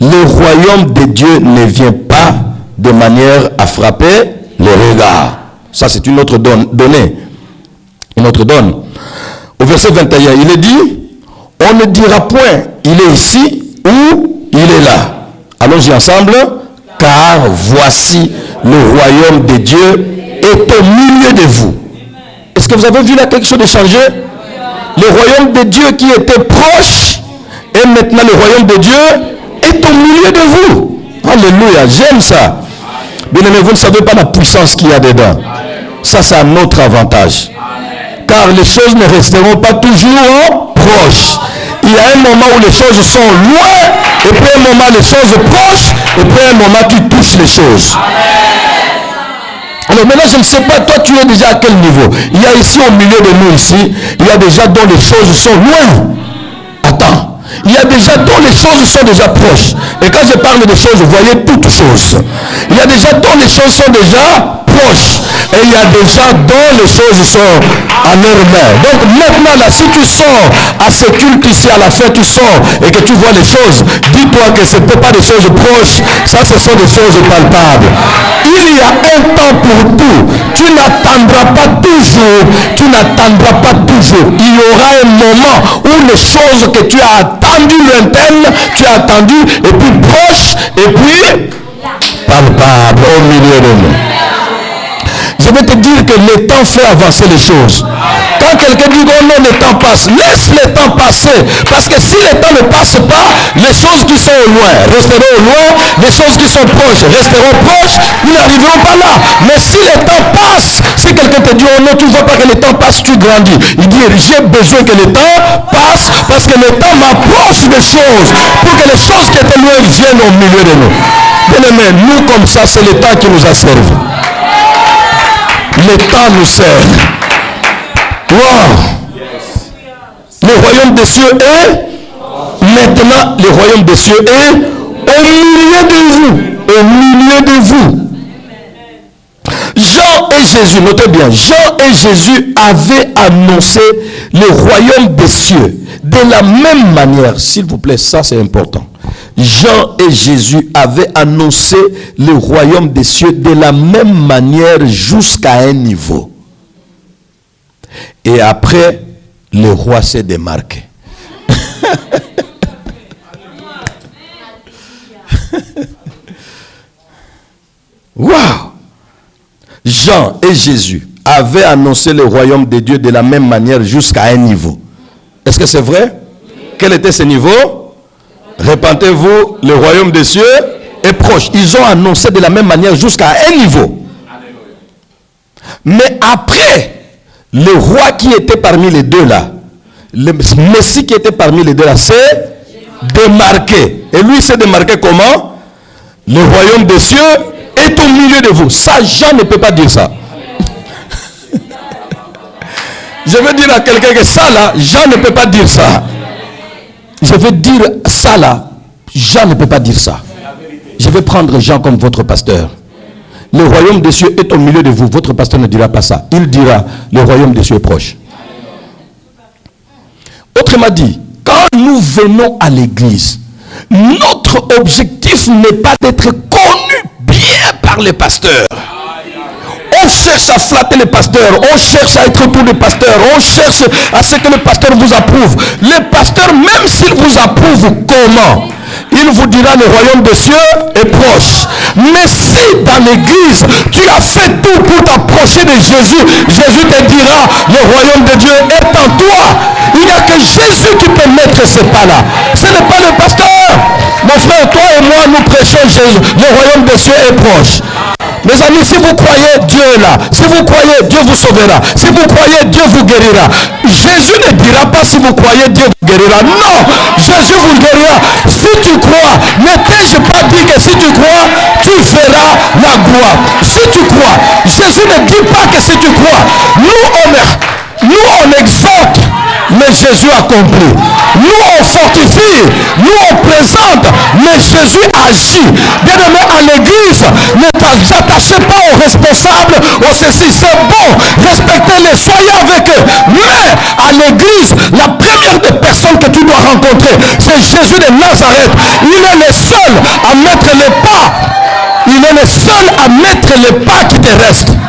Le royaume de Dieu ne vient pas de manière à frapper les regards. Ça c'est une autre donnée. Une autre donne. Au verset 21, il est dit, on ne dira point, il est ici ou il est là. Allons-y ensemble. Car voici le royaume de Dieu est au milieu de vous. Est-ce que vous avez vu là quelque chose de changé? Le royaume de Dieu qui était proche et maintenant le royaume de Dieu est au milieu de vous. Alléluia, j'aime ça. Bien aimé, vous ne savez pas la puissance qu'il y a dedans. Ça, c'est un autre avantage. Car les choses ne resteront pas toujours proches il y a un moment où les choses sont loin, et puis un moment les choses proches, et puis un moment tu touches les choses. Alors maintenant, je ne sais pas, toi tu es déjà à quel niveau? Il y a ici au milieu de nous ici, il y a déjà dont les choses sont loin. Attends. Il y a déjà dont les choses sont déjà proches. Et quand je parle de choses, vous voyez toutes choses. Il y a déjà dont les choses sont déjà Et il y a des gens dont les choses sont à leur main. Donc maintenant, là, si tu sors à ce culte ici, à la fin, tu sors et que tu vois les choses, dis-toi que ce n'est pas des choses proches, ça, ce sont des choses palpables. Il y a un temps pour tout. Tu n'attendras pas toujours. Tu n'attendras pas toujours. Il y aura un moment où les choses que tu as attendues lointaines, tu as attendu, et puis proches, et puis palpables au milieu de nous. Je vais te dire que le temps fait avancer les choses. Quand quelqu'un dit oh non, le temps passe, laisse le temps passer. Parce que si le temps ne passe pas, les choses qui sont loin resteront loin, les choses qui sont proches resteront proches, ils n'arriveront pas là. Mais si le temps passe, si quelqu'un te dit oh non, tu ne vois pas que le temps passe, tu grandis. Il dit j'ai besoin que le temps passe parce que le temps m'approche des choses pour que les choses qui étaient loin viennent au milieu de nous. Bien aimé, nous comme ça, c'est le temps qui nous a servi. Temps nous sert. Wow. Le royaume des cieux est maintenant le royaume des cieux est au milieu de vous. Au milieu de vous. Jean et Jésus, notez bien, Jean et Jésus avaient annoncé le royaume des cieux de la même manière. S'il vous plaît, ça c'est important. Jean et Jésus avaient annoncé le royaume des cieux de la même manière jusqu'à un niveau. Et après, le roi s'est démarqué. (laughs) Waouh Jean et Jésus avaient annoncé le royaume de Dieu de la même manière jusqu'à un niveau. Est-ce que c'est vrai? Quel était ce niveau? Répentez-vous, le royaume des cieux est proche. Ils ont annoncé de la même manière jusqu'à un niveau. Mais après, le roi qui était parmi les deux là, le Messie qui était parmi les deux là, s'est démarqué. Et lui s'est démarqué comment? Le royaume des cieux est au milieu de vous. Ça, Jean ne peut pas dire ça. (laughs) Je veux dire à quelqu'un que ça là, Jean ne peut pas dire ça. Je veux dire ça là, Jean ne peut pas dire ça. Je vais prendre Jean comme votre pasteur. Le royaume des cieux est au milieu de vous. Votre pasteur ne dira pas ça. Il dira, le royaume des cieux est proche. Autrement dit, quand nous venons à l'église, notre objectif n'est pas d'être connu bien par les pasteurs. On cherche à flatter les pasteurs, on cherche à être pour les pasteurs, on cherche à ce que le pasteur vous approuve. Le pasteur, même s'il vous approuve, comment? Il vous dira le royaume des cieux est proche. Mais si dans l'église, tu as fait tout pour t'approcher de Jésus, Jésus te dira, le royaume de Dieu est en toi. Il n'y a que Jésus qui peut mettre ce pas-là. Ce n'est pas le pasteur. Mon frère, toi et moi, nous prêchons Jésus. Le royaume des cieux est proche. Mes amis, si vous croyez, Dieu là. Si vous croyez, Dieu vous sauvera. Si vous croyez, Dieu vous guérira. Jésus ne dira pas si vous croyez, Dieu vous guérira. Non, Jésus vous guérira. Si tu crois, ne t'ai-je pas dit que si tu crois, tu feras la gloire. Si tu crois, Jésus ne dit pas que si tu crois. Nous, on, nous, on exhorte mais Jésus accomplit. Nous on fortifie, nous on présente, mais Jésus agit. Bien aimé à l'église, ne t'attachez pas aux responsables, aux ceci, c'est bon, respectez-les, soyez avec eux. Mais à l'église, la première des personnes que tu dois rencontrer, c'est Jésus de Nazareth. Il est le seul à mettre les pas. Il est le seul à mettre les pas qui te restent.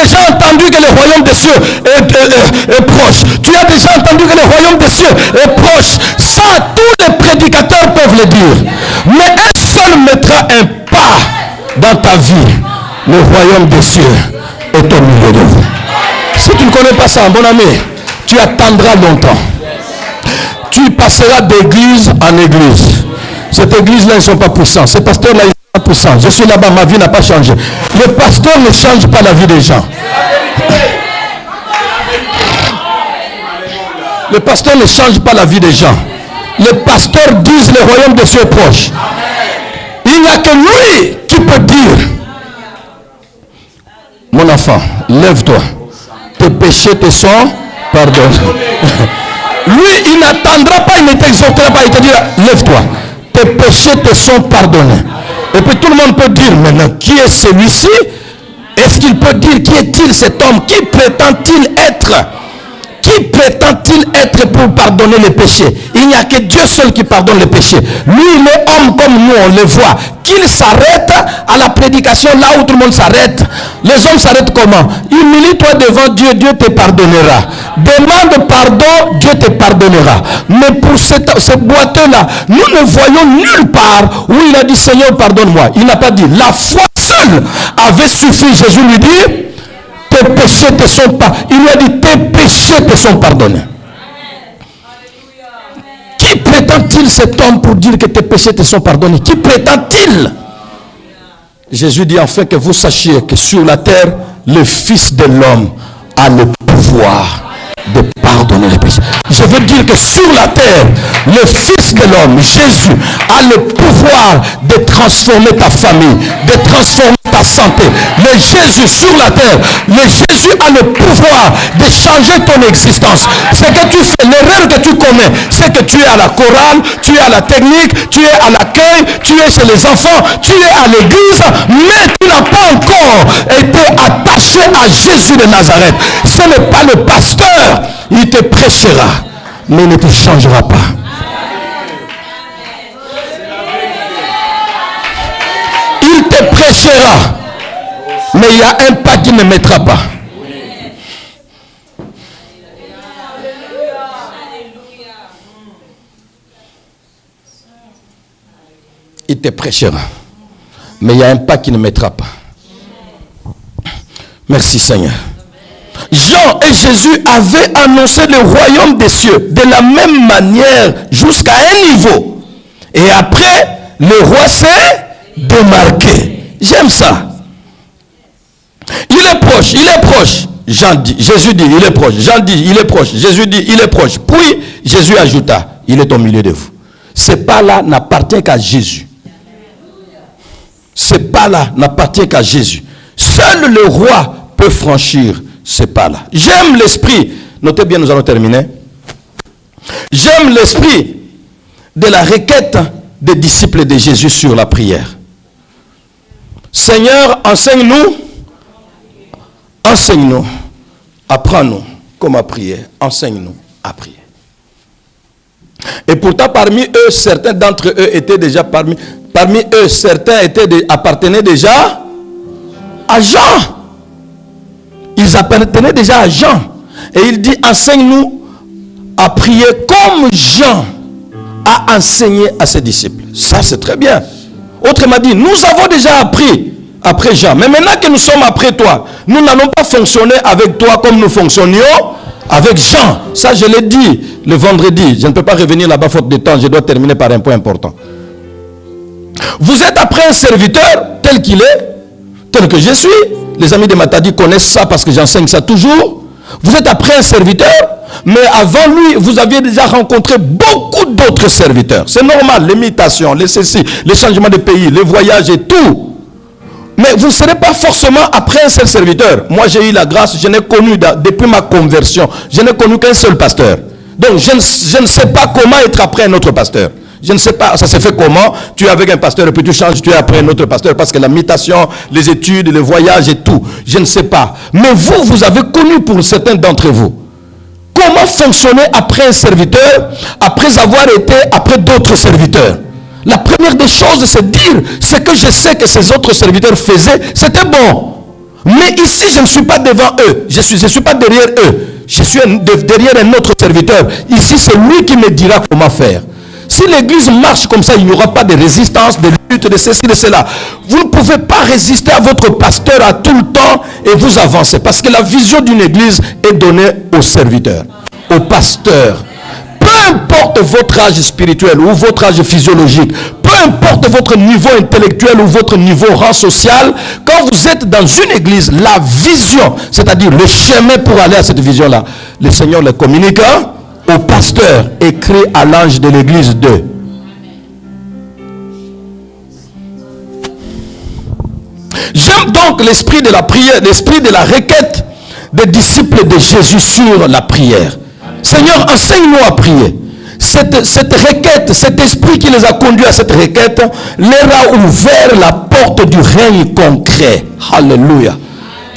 Déjà entendu que le royaume des cieux est, proche. Tu as déjà entendu que le royaume des cieux est proche. Ça, tous les prédicateurs peuvent le dire. Mais un seul mettra un pas dans ta vie. Le royaume des cieux est au milieu de vous. Si tu ne connais pas ça, mon ami, tu attendras longtemps. Tu passeras d'église en église. Cette église-là, ils ne sont pas puissants. Ces pasteurs-là, je suis là-bas, ma vie n'a pas changé. Le pasteur ne change pas la vie des gens. Le pasteur ne change pas la vie des gens. Les pasteurs disent le royaume de Dieu proche. Il n'y a que lui qui peut dire, mon enfant, lève-toi. Tes péchés te sont pardonnés. (laughs) lui, il n'attendra pas, il ne t'exhortera pas, il te dira, lève-toi. Tes péchés te sont pardonnés. Et puis tout le monde peut dire maintenant, qui est celui-ci? Est-ce qu'il peut dire qui est-il cet homme? Qui prétend-il être? Qui prétend-il être pour pardonner les péchés? Il n'y a que Dieu seul qui pardonne les péchés. Lui, il est homme comme nous, on le voit. Qu'il s'arrête à la prédication là où tout le monde s'arrête. Les hommes s'arrêtent comment? Humilie-toi devant Dieu, Dieu te pardonnera. Demande pardon, Dieu te pardonnera. Mais pour cette, ce boiteux-là, nous ne voyons nulle part où il a dit Seigneur, pardonne-moi. Il n'a pas dit. La foi seule avait suffi. Jésus lui dit tes péchés te sont pas. Il lui a dit, tes péchés te sont pardonnés. Qui prétend-il cet homme pour dire que tes péchés te sont pardonnés? Qui prétend-il? Jésus dit enfin que vous sachiez que sur la terre, le Fils de l'homme a le pouvoir de pardonner les péchés. Je veux dire que sur la terre, le Fils de l'homme, Jésus, a le pouvoir de transformer ta famille, de transformer santé. Le Jésus sur la terre, le Jésus a le pouvoir de changer ton existence. Ce que tu fais, l'erreur que tu commets, c'est que tu es à la chorale, tu es à la technique, tu es à l'accueil, tu es chez les enfants, tu es à l'église, mais tu n'as pas encore été attaché à Jésus de Nazareth. Ce n'est pas le pasteur, il te prêchera, mais ne te changera pas. Mais il y a un pas qui ne mettra pas. Il te prêchera, mais il y a un pas qui ne mettra pas. Merci Seigneur. Jean et Jésus avaient annoncé le royaume des cieux de la même manière jusqu'à un niveau. Et après, le roi s'est démarqué. J'aime ça. Il est proche, il est proche. Jean Jésus dit, il est proche. Jean dit, il est proche. Jésus dit, il est proche. Puis Jésus ajouta, il est au milieu de vous. Ce pas-là n'appartient qu'à Jésus. Ce pas-là n'appartient qu'à Jésus. Seul le roi peut franchir ce pas-là. J'aime l'esprit. Notez bien, nous allons terminer. J'aime l'esprit de la requête des disciples de Jésus sur la prière. Seigneur, enseigne-nous. Enseigne-nous. Apprends-nous comment prier. Enseigne-nous à prier. Et pourtant, parmi eux, certains d'entre eux étaient déjà parmi, parmi eux, certains étaient appartenaient déjà à Jean. Ils appartenaient déjà à Jean. Et il dit, enseigne-nous à prier comme Jean a enseigné à ses disciples. Ça, c'est très bien. Autrement dit, nous avons déjà appris après Jean. Mais maintenant que nous sommes après toi, nous n'allons pas fonctionner avec toi comme nous fonctionnions avec Jean. Ça, je l'ai dit le vendredi. Je ne peux pas revenir là-bas faute de temps. Je dois terminer par un point important. Vous êtes après un serviteur tel qu'il est, tel que je suis. Les amis de Matadi connaissent ça parce que j'enseigne ça toujours. Vous êtes après un serviteur, mais avant lui, vous aviez déjà rencontré beaucoup d'autres serviteurs. C'est normal, l'imitation, les ceci, les changements de pays, les voyages et tout. Mais vous ne serez pas forcément après un seul serviteur. Moi, j'ai eu la grâce, je n'ai connu, depuis ma conversion, je n'ai connu qu'un seul pasteur. Donc, je ne, je ne sais pas comment être après un autre pasteur. Je ne sais pas, ça s'est fait comment? Tu es avec un pasteur et puis tu changes, tu es après un autre pasteur parce que la mutation, les études, les voyages et tout. Je ne sais pas. Mais vous, vous avez connu pour certains d'entre vous. Comment fonctionner après un serviteur, après avoir été après d'autres serviteurs? La première des choses, c'est dire ce que je sais que ces autres serviteurs faisaient, c'était bon. Mais ici, je ne suis pas devant eux. Je ne suis, je suis pas derrière eux. Je suis derrière un autre serviteur. Ici, c'est lui qui me dira comment faire. Si l'église marche comme ça, il n'y aura pas de résistance, de lutte, de ceci, de cela. Vous ne pouvez pas résister à votre pasteur à tout le temps et vous avancez. Parce que la vision d'une église est donnée aux serviteurs, aux pasteurs. Peu importe votre âge spirituel ou votre âge physiologique, peu importe votre niveau intellectuel ou votre niveau rang social, quand vous êtes dans une église, la vision, c'est-à-dire le chemin pour aller à cette vision-là, le Seigneur le communique au pasteur écrit à l'ange de l'église 2. J'aime donc l'esprit de la prière, l'esprit de la requête des disciples de Jésus sur la prière. Seigneur, enseigne-nous à prier. Cette, cette, requête, cet esprit qui les a conduits à cette requête, leur a ouvert la porte du règne concret. Alléluia.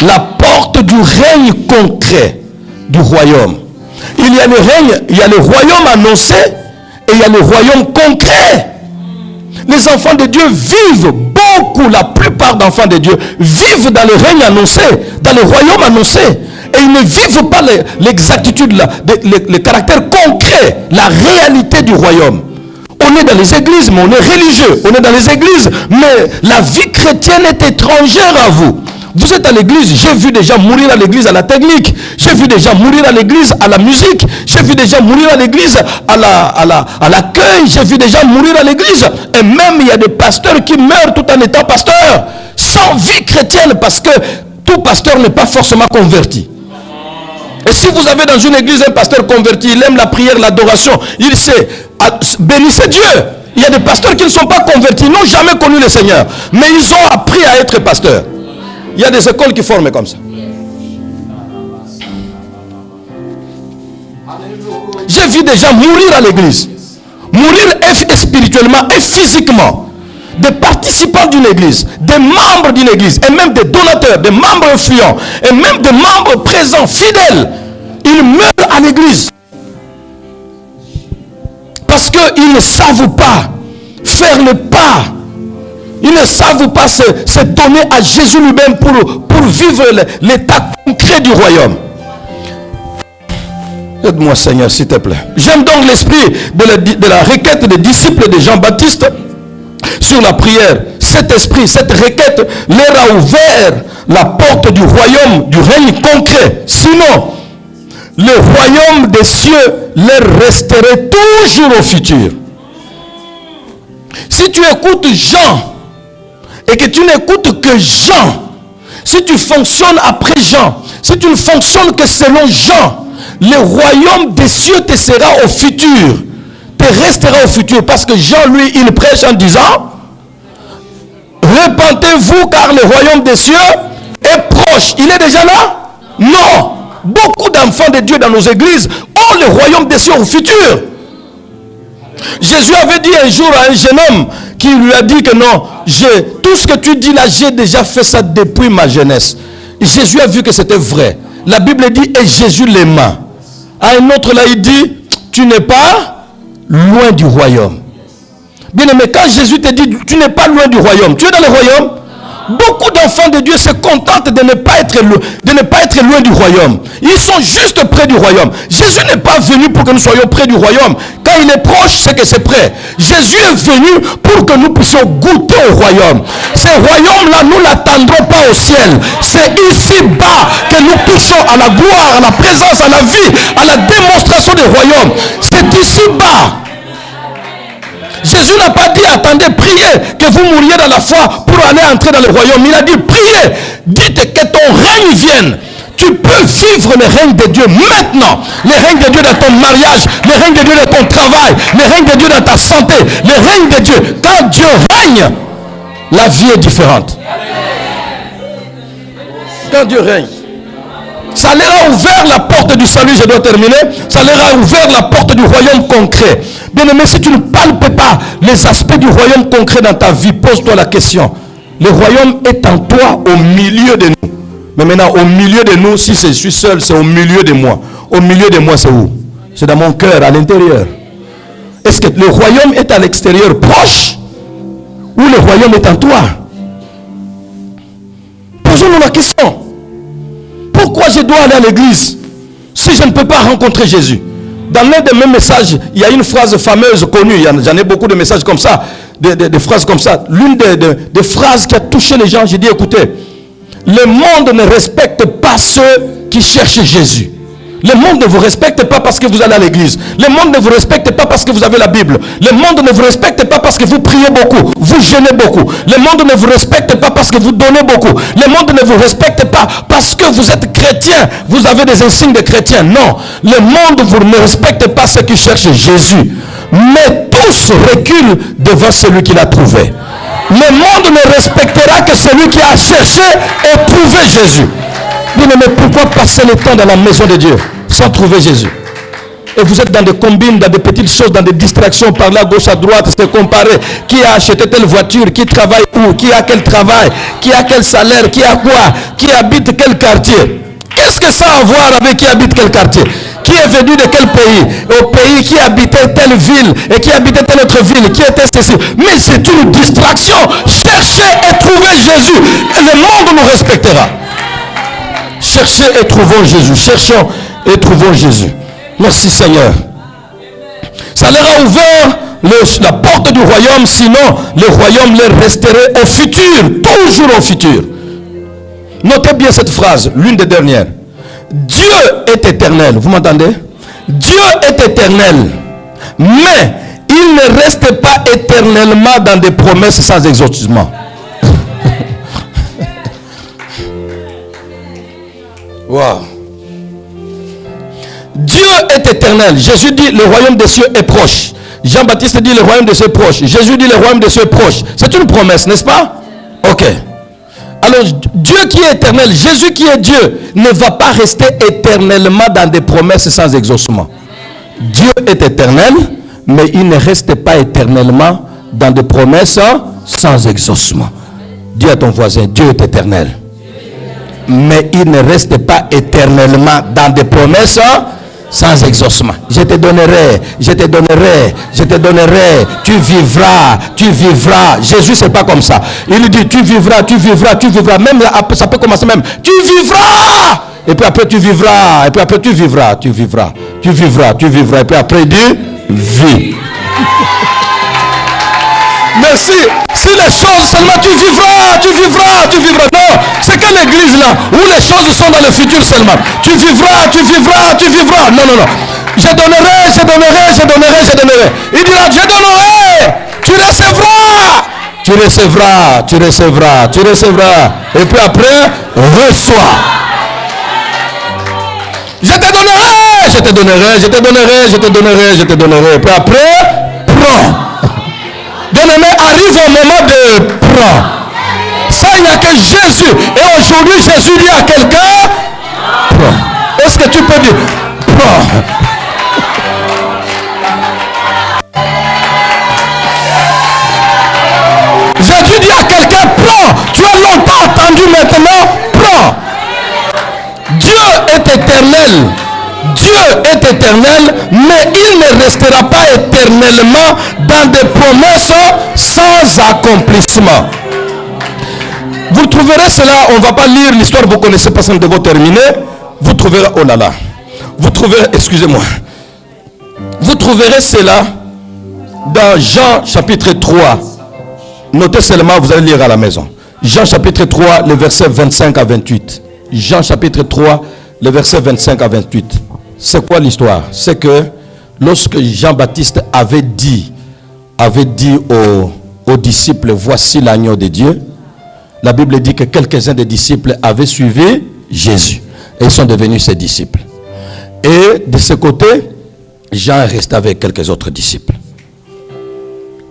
la porte du règne concret du royaume. Il y a le règne, il y a le royaume annoncé et il y a le royaume concret. Les enfants de Dieu vivent beaucoup, la plupart d'enfants de Dieu vivent dans le règne annoncé, dans le royaume annoncé. Et ils ne vivent pas l'exactitude, le, caractère concret, la réalité du royaume. On est dans les églises, mais on est religieux. On est dans les églises, mais la vie chrétienne est étrangère à vous. Vous êtes à l'église, j'ai vu des gens mourir à l'église à la technique, j'ai vu des gens mourir à l'église à la musique, j'ai vu des gens mourir à l'église à la à la à l'accueil, j'ai vu des gens mourir à l'église et même il y a des pasteurs qui meurent tout en étant pasteurs sans vie chrétienne parce que tout pasteur n'est pas forcément converti. Et si vous avez dans une église un pasteur converti, il aime la prière, l'adoration, il sait, ah, bénissez Dieu. Il y a des pasteurs qui ne sont pas convertis, n'ont jamais connu le Seigneur, mais ils ont appris à être pasteurs. Il y a des écoles qui forment comme ça. J'ai vu des gens mourir à l'église. Mourir spirituellement et physiquement. Des participants d'une église, des membres d'une église, et même des donateurs, des membres influents, et même des membres présents, fidèles. Ils meurent à l'église. Parce qu'ils ne savent pas faire le pas ils ne savent pas se, donner à Jésus lui-même pour, vivre l'état concret du royaume. Aide-moi Seigneur, s'il te plaît. J'aime donc l'esprit de la, de la requête des disciples de Jean-Baptiste sur la prière. Cet esprit, cette requête leur a ouvert la porte du royaume, du règne concret. Sinon, le royaume des cieux leur resterait toujours au futur. Si tu écoutes Jean, et que tu n'écoutes que Jean, si tu fonctionnes après Jean, si tu ne fonctionnes que selon Jean, le royaume des cieux te sera au futur, te restera au futur. Parce que Jean, lui, il prêche en disant, repentez-vous car le royaume des cieux est proche. Il est déjà là? Non. Beaucoup d'enfants de Dieu dans nos églises ont le royaume des cieux au futur. Jésus avait dit un jour à un jeune homme qui lui a dit que non, tout ce que tu dis là, j'ai déjà fait ça depuis ma jeunesse. Jésus a vu que c'était vrai. La Bible dit, et Jésus l'aima. À un autre là, il dit, tu n'es pas loin du royaume. Bien aimé, quand Jésus te dit, tu n'es pas loin du royaume, tu es dans le royaume Beaucoup d'enfants de Dieu se contentent de ne, pas être, ne loin du royaume. Ils sont juste près du royaume. Jésus n'est pas venu pour que nous soyons près du royaume. Quand il est proche, c'est que c'est près. Jésus est venu pour que nous puissions goûter au royaume. Ce royaume-là, nous l'attendrons pas au ciel. C'est ici-bas que nous touchons à la gloire, à la présence, à la vie, à la démonstration du royaume. C'est ici-bas. Jésus n'a pas dit attendez, priez que vous mouriez dans la foi pour aller entrer dans le royaume. Il a dit priez, dites que ton règne vienne. Tu peux vivre le règne de Dieu maintenant. Le règne de Dieu dans ton mariage, le règne de Dieu dans ton travail, le règne de Dieu dans ta santé, le règne de Dieu. Quand Dieu règne, la vie est différente. Quand Dieu règne. Ça leur a ouvert la porte du salut, je dois terminer. Ça leur a ouvert la porte du royaume concret. Bien aimé, si tu ne palpes pas les aspects du royaume concret dans ta vie, pose-toi la question. Le royaume est en toi, au milieu de nous. Mais maintenant, au milieu de nous, si je suis seul, c'est au milieu de moi. Au milieu de moi, c'est où? C'est dans mon cœur, à l'intérieur. Est-ce que le royaume est à l'extérieur, proche Ou le royaume est en toi? Posons-nous la question. Pourquoi je dois aller à l'église si je ne peux pas rencontrer Jésus? Dans l'un des mêmes messages, il y a une phrase fameuse, connue, j'en ai beaucoup de messages comme ça, des, phrases comme ça. L'une des, des phrases qui a touché les gens, j'ai dit, écoutez, le monde ne respecte pas ceux qui cherchent Jésus. Le monde ne vous respecte pas parce que vous allez à l'église. Le monde ne vous respecte pas parce que vous avez la Bible. Le monde ne vous respecte pas parce que vous priez beaucoup. Vous jeûnez beaucoup. Le monde ne vous respecte pas parce que vous donnez beaucoup. Le monde ne vous respecte pas parce que vous êtes chrétien. Vous avez des insignes de chrétien. Non. Le monde vous ne respecte pas ceux qui cherchent Jésus. Mais tous reculent devant celui qui l'a trouvé. Le monde ne respectera que celui qui a cherché et trouvé Jésus. Mais pourquoi passer le temps dans la maison de Dieu sans trouver Jésus et vous êtes dans des combines, dans des petites choses, dans des distractions, par là, gauche à droite, se comparer. Qui a acheté telle voiture, qui travaille où, qui a quel travail, qui a quel salaire, qui a quoi, qui habite quel quartier. Qu'est-ce que ça a à voir avec qui habite quel quartier? Qui est venu de quel pays? Au pays qui habitait telle ville et qui habitait telle autre ville, qui était ceci. Mais c'est une distraction. Cherchez et trouvez Jésus et le monde nous respectera. Cherchez et trouvons Jésus. Cherchons et trouvons Jésus. Merci Seigneur. Ça leur a ouvert la porte du royaume, sinon le royaume leur resterait au futur, toujours au futur. Notez bien cette phrase, l'une des dernières. Dieu est éternel, vous m'entendez? Dieu est éternel, mais il ne reste pas éternellement dans des promesses sans exaucement. Dieu est éternel. Jésus dit le royaume des cieux est proche. Jean-Baptiste dit le royaume des cieux est proche. Jésus dit le royaume des cieux est proche. C'est une promesse, n'est-ce pas? Ok. Alors Dieu qui est éternel, Jésus qui est Dieu, ne va pas rester éternellement dans des promesses sans exaucement. Dieu est éternel, mais il ne reste pas éternellement dans des promesses sans exaucement. Dis à ton voisin, Dieu est éternel. Mais il ne reste pas éternellement dans des promesses sans exaucement. Je te donnerai, je te donnerai, je te donnerai, tu vivras, tu vivras. Jésus, c'est pas comme ça. Il dit, tu vivras, tu vivras, tu vivras. Même ça peut commencer même, tu vivras. Et puis après, tu vivras. Et puis après, tu vivras, tu vivras, tu vivras, tu vivras. Et puis après, il dit, vis. Merci. Si les choses seulement tu vivras, tu vivras, tu vivras. Non, c'est que l'église là, où les choses sont dans le futur seulement. Tu vivras, tu vivras, tu vivras. Non, non, non. Je donnerai, je donnerai, je donnerai, je donnerai. Il dira, je donnerai. Tu recevras. Tu recevras, tu recevras, tu recevras. Et puis après, reçois. Je te donnerai, je te donnerai, je te donnerai, je te donnerai, je te donnerai. Et puis après, prends. Bien-aimé, arrive au moment de prendre. Ça, il n'y a que Jésus. Et aujourd'hui, Jésus dit à quelqu'un. Est-ce que tu peux dire, prends? Jésus dit à quelqu'un, prends. Tu as longtemps attendu maintenant, prends. Dieu est éternel. Dieu est éternel, mais il ne restera pas éternellement dans des promesses sans accomplissement. Vous trouverez cela, on ne va pas lire l'histoire, vous connaissez pas, ça de terminer. Vous trouverez, oh là là, vous trouverez, excusez-moi, vous trouverez cela dans Jean chapitre 3. Notez seulement, vous allez lire à la maison. Jean chapitre 3, le verset 25 à 28. Jean chapitre 3, le verset 25 à 28. C'est quoi l'histoire? C'est que lorsque Jean-Baptiste avait dit, avait dit aux, disciples, voici l'agneau de Dieu, la Bible dit que quelques-uns des disciples avaient suivi Jésus. Et ils sont devenus ses disciples. Et de ce côté, Jean reste avec quelques autres disciples.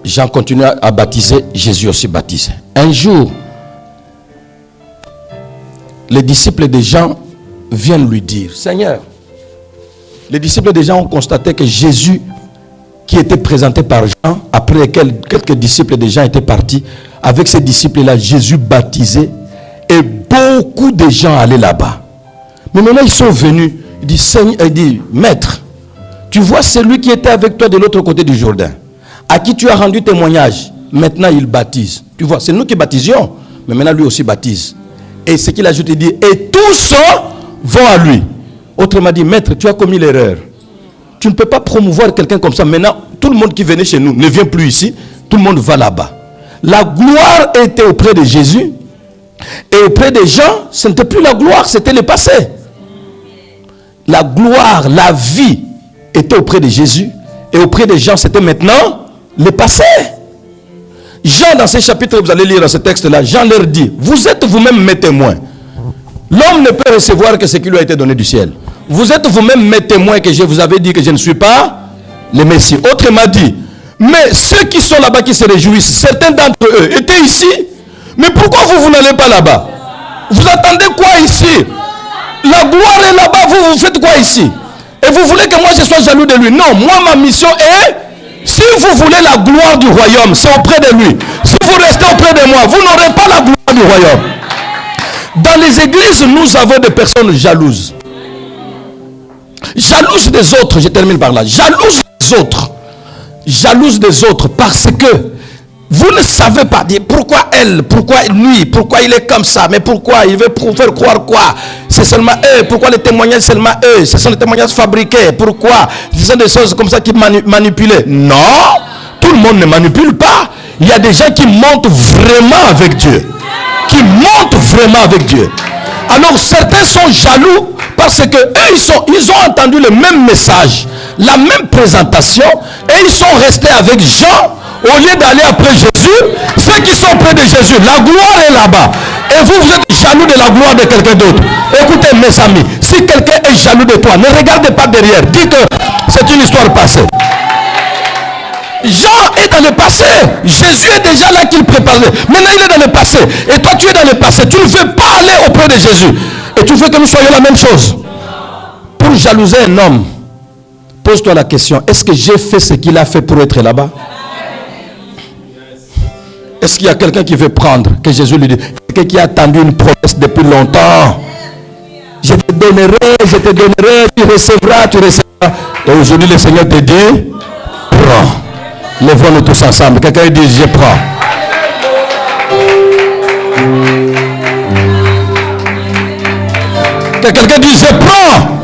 Jean continue à baptiser, Jésus aussi baptisé. Un jour, les disciples de Jean viennent lui dire, Seigneur, les disciples déjà ont constaté que Jésus, qui était présenté par Jean, après quelques disciples de Jean étaient partis, avec ces disciples-là, Jésus baptisé, et beaucoup de gens allaient là-bas. Mais maintenant, ils sont venus. Il dit, Seigneur, il dit, Maître, tu vois celui qui était avec toi de l'autre côté du Jourdain, à qui tu as rendu témoignage. Maintenant, il baptise. Tu vois, c'est nous qui baptisions, mais maintenant, lui aussi baptise. Et ce qu'il ajoute, il dit, et tous vont à lui. Autrement dit, maître, tu as commis l'erreur. Tu ne peux pas promouvoir quelqu'un comme ça. Maintenant, tout le monde qui venait chez nous ne vient plus ici. Tout le monde va là-bas. La gloire était auprès de Jésus. Et auprès des gens, ce n'était plus la gloire, c'était le passé. La gloire, la vie était auprès de Jésus. Et auprès des gens, c'était maintenant le passé. Jean, dans ce chapitre, vous allez lire dans ce texte-là, Jean leur dit, vous êtes vous-même mes témoins. L'homme ne peut recevoir que ce qui lui a été donné du ciel. Vous êtes vous-même mes témoins que je vous avais dit que je ne suis pas le Messie. Autrement dit, mais ceux qui sont là-bas qui se réjouissent, certains d'entre eux étaient ici. Mais pourquoi vous, vous n'allez pas là-bas? Vous attendez quoi ici? La gloire est là-bas, vous, vous faites quoi ici? Et vous voulez que moi je sois jaloux de lui? Non, moi ma mission est, si vous voulez la gloire du royaume, c'est auprès de lui. Si vous restez auprès de moi, vous n'aurez pas la gloire du royaume. Dans les églises, nous avons des personnes jalouses. Jalouses des autres, je termine par là. Jalouses des autres. Jalouses des autres parce que vous ne savez pas dire pourquoi elle, pourquoi lui, pourquoi il est comme ça, mais pourquoi il veut faire croire quoi? C'est seulement eux, pourquoi les témoignages seulement eux? Ce sont des témoignages fabriqués, pourquoi? Ce sont des choses comme ça qui manipulent. Non, tout le monde ne manipule pas. Il y a des gens qui montent vraiment avec Dieu. Qui montent vraiment avec Dieu. Alors certains sont jaloux parce que eux, ils, sont, ils ont entendu le même message, la même présentation, et ils sont restés avec Jean au lieu d'aller après Jésus, ceux qui sont près de Jésus, la gloire est là-bas. Et vous, vous êtes jaloux de la gloire de quelqu'un d'autre. Écoutez, mes amis, si quelqu'un est jaloux de toi, ne regardez pas derrière. Dites que c'est une histoire passée. Jean est dans le passé. Jésus est déjà là qu'il préparait. Maintenant, il est dans le passé. Et toi, tu es dans le passé. Tu ne veux pas aller auprès de Jésus. Et tu veux que nous soyons la même chose. Pour jalouser un homme, pose-toi la question, est-ce que j'ai fait ce qu'il a fait pour être là-bas? Est-ce qu'il y a quelqu'un qui veut prendre Que Jésus lui dit. Quelqu'un qui a attendu une promesse depuis longtemps. Je te donnerai, je te donnerai, tu recevras, tu recevras. Et aujourd'hui, le Seigneur te dit, prends. Lèvons-nous tous ensemble. Quelqu'un dit, je prends. Que quelqu'un dit, je prends.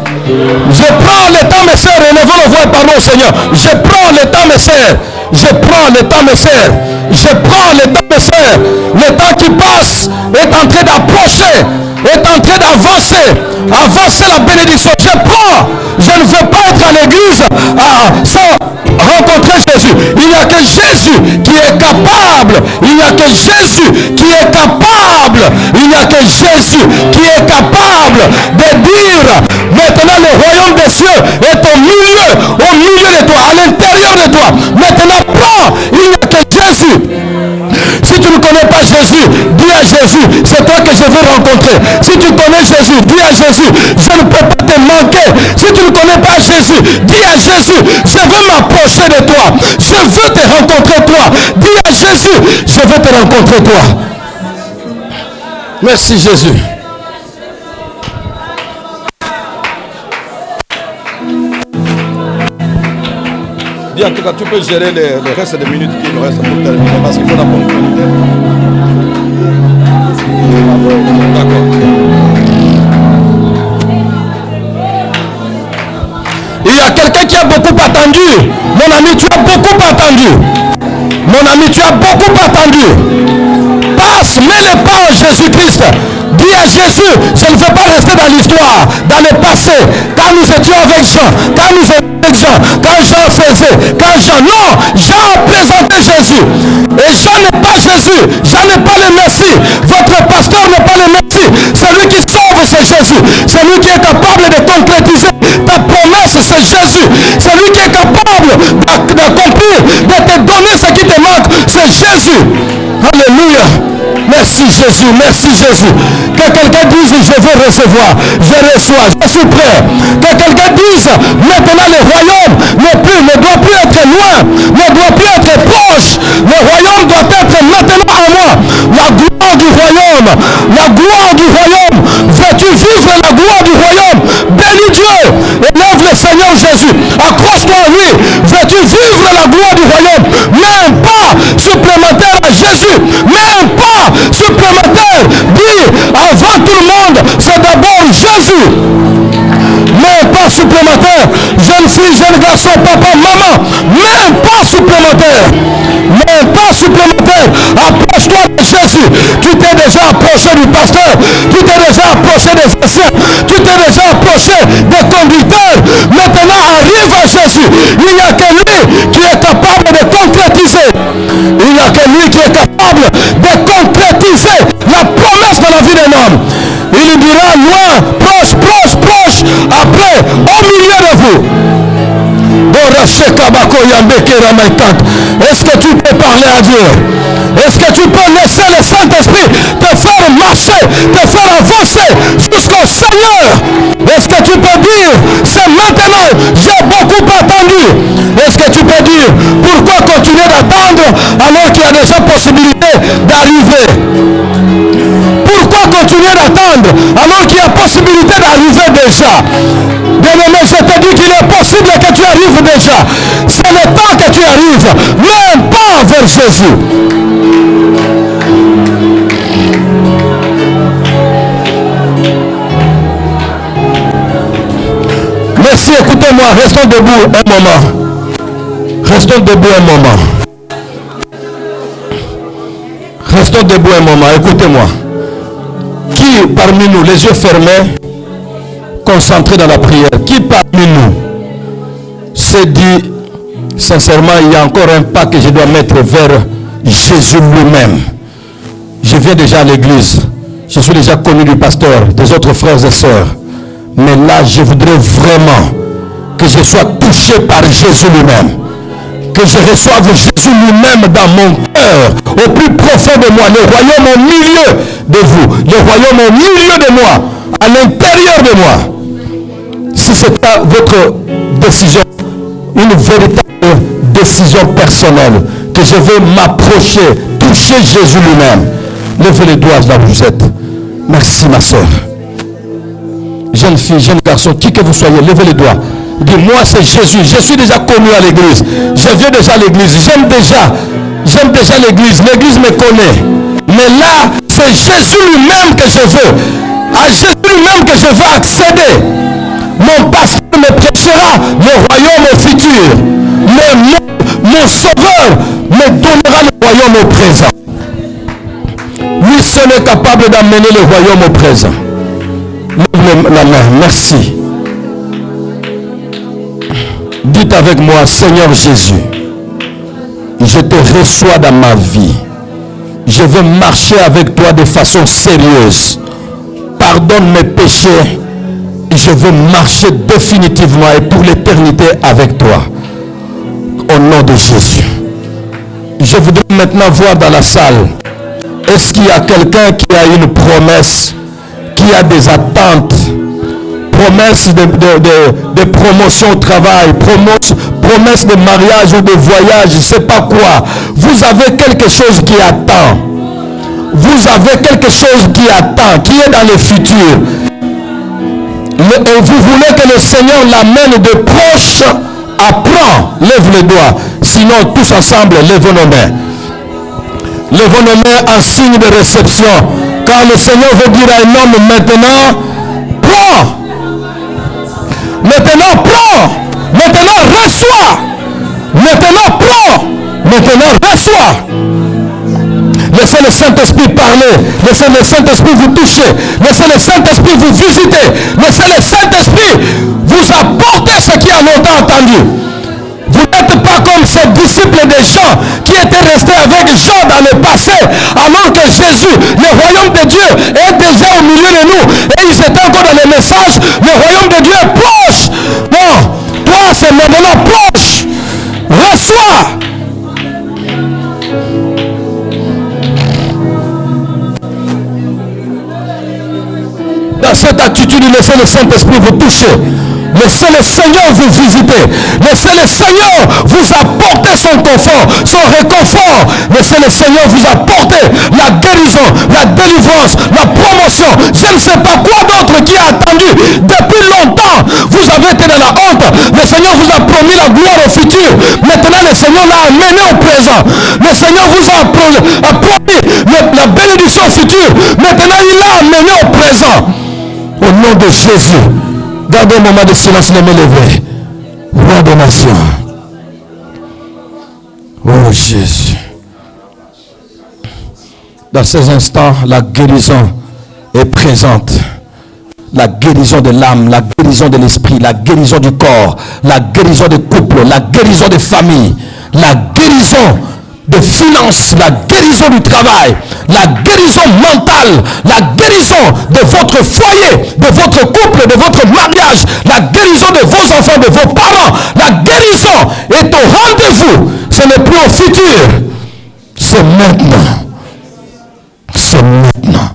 Je prends le temps, mes soeurs. Élevons le voix au Seigneur. Je prends le temps, mes soeurs. Je prends le temps, mes soeurs. Je prends le temps, mes soeurs. Le temps qui passe est en train d'approcher, est en train d'avancer. Avancer la bénédiction. Je prends. Je ne veux pas être à l'église ah, sans rencontrer Jésus. Il n'y a que Jésus qui est capable. Il n'y a que Jésus qui est capable. Il n'y a que Jésus qui est capable de dire maintenant le royaume des cieux est au milieu, au milieu de toi, à l'intérieur de toi. Maintenant prends. Il n'y a que connais pas Jésus, dis à Jésus, c'est toi que je veux rencontrer. Si tu connais Jésus, dis à Jésus, je ne peux pas te manquer. Si tu ne connais pas Jésus, dis à Jésus, je veux m'approcher de toi. Je veux te rencontrer toi. Dis à Jésus, je veux te rencontrer toi. Merci Jésus. en tout cas, tu peux gérer le, reste des minutes qui nous restent parce qu'il faut la. Il y a quelqu'un qui a beaucoup attendu. Mon ami, tu as beaucoup attendu. Mon ami, tu as beaucoup attendu. Passe, mets les pas en Jésus-Christ. À Jésus, je ne veux pas rester dans l'histoire, dans le passé, quand nous étions avec Jean, quand nous étions avec Jean, quand Jean faisait, quand Jean, non, Jean a présenté Jésus. Et Jean n'est pas Jésus, Jean n'est pas le Messie, votre pasteur n'est pas le Messie. Celui qui sauve, c'est Jésus. Celui qui est capable de concrétiser ta promesse, c'est Jésus. Celui qui est capable d'accomplir, de te donner ce qui te manque, c'est Jésus. Alléluia. Merci Jésus, merci Jésus. Que quelqu'un dise, je veux recevoir, je reçois, je suis prêt. Que quelqu'un dise, maintenant le royaume ne, doit plus être loin, ne doit plus être proche. Le royaume doit être maintenant à moi. La gloire du royaume, la gloire du royaume. Veux-tu vivre la gloire du royaume? Bénis Dieu. Élève le Seigneur Jésus. Accroche-toi à lui. Veux-tu vivre la gloire du royaume? Même pas supplémentaire à Jésus. Même pas supplémentaire. Dis avant tout le monde, c'est d'abord Jésus. Même pas supplémentaire. Jeune fille, jeune garçon, papa, maman. Même pas supplémentaire. Même pas supplémentaire. Approche-toi de Jésus. Tu t'es déjà approché du pasteur. Tu t'es déjà approché des anciens. Tu t'es déjà Est-ce que tu peux parler à Dieu? Est-ce que tu peux laisser le Saint-Esprit te faire marcher, te faire avancer jusqu'au Seigneur? Est-ce que tu peux dire, c'est maintenant, j'ai beaucoup attendu. Est-ce que tu peux dire, pourquoi continuer d'attendre alors qu'il y a déjà possibilité d'arriver? Continuer d'attendre alors qu'il y a possibilité d'arriver déjà Bien-aimé, je te dis qu'il est possible que tu arrives déjà. C'est le temps que tu arrives. Même pas vers Jésus. Merci, écoutez-moi, restons debout un moment. Restons debout un moment. Restons debout un moment, écoutez-moi. Parmi nous, les yeux fermés, concentrés dans la prière, qui parmi nous s'est dit, sincèrement, il y a encore un pas que je dois mettre vers Jésus lui-même. Je viens déjà à l'église. Je suis déjà connu du pasteur, des autres frères et sœurs. Mais là, je voudrais vraiment que je sois touché par Jésus lui-même. Que je reçoive Jésus lui-même dans mon au plus profond de moi. Le royaume au milieu de vous. Le royaume au milieu de moi. À l'intérieur de moi. Si c'est pas votre décision, une véritable décision personnelle, que je veux m'approcher, toucher Jésus lui-même. Levez les doigts là où vous êtes. Merci ma soeur jeune fille, jeune garçon, qui que vous soyez, levez les doigts. Dis-moi, c'est Jésus. Je suis déjà connu à l'église. Je viens déjà à l'église. J'aime déjà. J'aime déjà l'église. L'église me connaît. Mais là, c'est Jésus lui-même que je veux. À Jésus lui-même que je veux accéder. Mon pasteur me prêchera le royaume au futur. Mais mon, mon sauveur me donnera le royaume au présent. Lui seul est capable d'amener le royaume au présent. Lève la main. Merci. Dites avec moi, Seigneur Jésus, je te reçois dans ma vie. Je veux marcher avec toi de façon sérieuse. Pardonne mes péchés. Je veux marcher définitivement et pour l'éternité avec toi. Au nom de Jésus. Je voudrais maintenant voir dans la salle. Est-ce qu'il y a quelqu'un qui a une promesse qui a des attentes, promesses de, de, promotion au travail, promesses, promesses de mariage ou de voyage, je ne sais pas quoi. Vous avez quelque chose qui attend. Vous avez quelque chose qui attend, qui est dans le futur. et vous voulez que le Seigneur l'amène de proche apprend, lève les doigts. Sinon, tous ensemble, lèvons nos mains. Lèvons nos mains en signe de réception. Quand le Seigneur veut dire à un homme maintenant, prends. Maintenant, prends. Maintenant, reçois. Maintenant, prends. Maintenant, reçois. Laissez le Saint-Esprit parler. Laissez le Saint-Esprit vous toucher. Laissez le Saint-Esprit vous visiter. Laissez le Saint-Esprit vous apporter ce qui a longtemps entendu. Vous n'êtes pas comme ces disciples des gens qui étaient restés avec Jean dans le passé, alors que Jésus, le royaume de Dieu, est déjà au milieu de nous. Et ils étaient encore dans le message, le royaume de Dieu est proche. C'est maintenant proche. Reçois. Dans cette attitude, laissez le Saint-Esprit vous toucher. Laissez le Seigneur vous visiter. Laissez le Seigneur vous apporter son confort, son réconfort. Laissez le Seigneur vous apporter la guérison, la délivrance, la promotion. Je ne sais pas quoi d'autre qui a attendu depuis longtemps. Vous avez été dans la honte. Le Seigneur vous a promis la gloire au futur. Maintenant, le Seigneur l'a amené au présent. Le Seigneur vous a promis, la bénédiction future. Maintenant, il l'a amené au présent. Au nom de Jésus. Gardez un moment de silence, ne me levez. Roi des nations. Oh Jésus. Dans ces instants, la guérison est présente. La guérison de l'âme, la guérison de l'esprit, la guérison du corps, la guérison des couples, la guérison des familles, la guérison de finances, la guérison du travail, la guérison mentale, la guérison de votre foyer, de votre couple, de votre mariage, la guérison de vos enfants, de vos parents. La guérison est au rendez-vous. Ce n'est plus au futur. C'est maintenant. C'est maintenant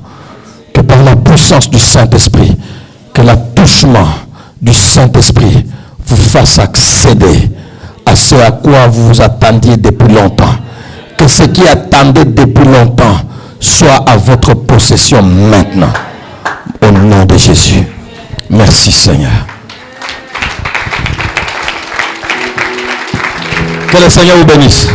que par la puissance du Saint-Esprit, que l'attouchement du Saint-Esprit vous fasse accéder à ce à quoi vous vous attendiez depuis longtemps. Que ce qui attendait depuis longtemps soit à votre possession maintenant. Au nom de Jésus. Merci Seigneur. Que le Seigneur vous bénisse.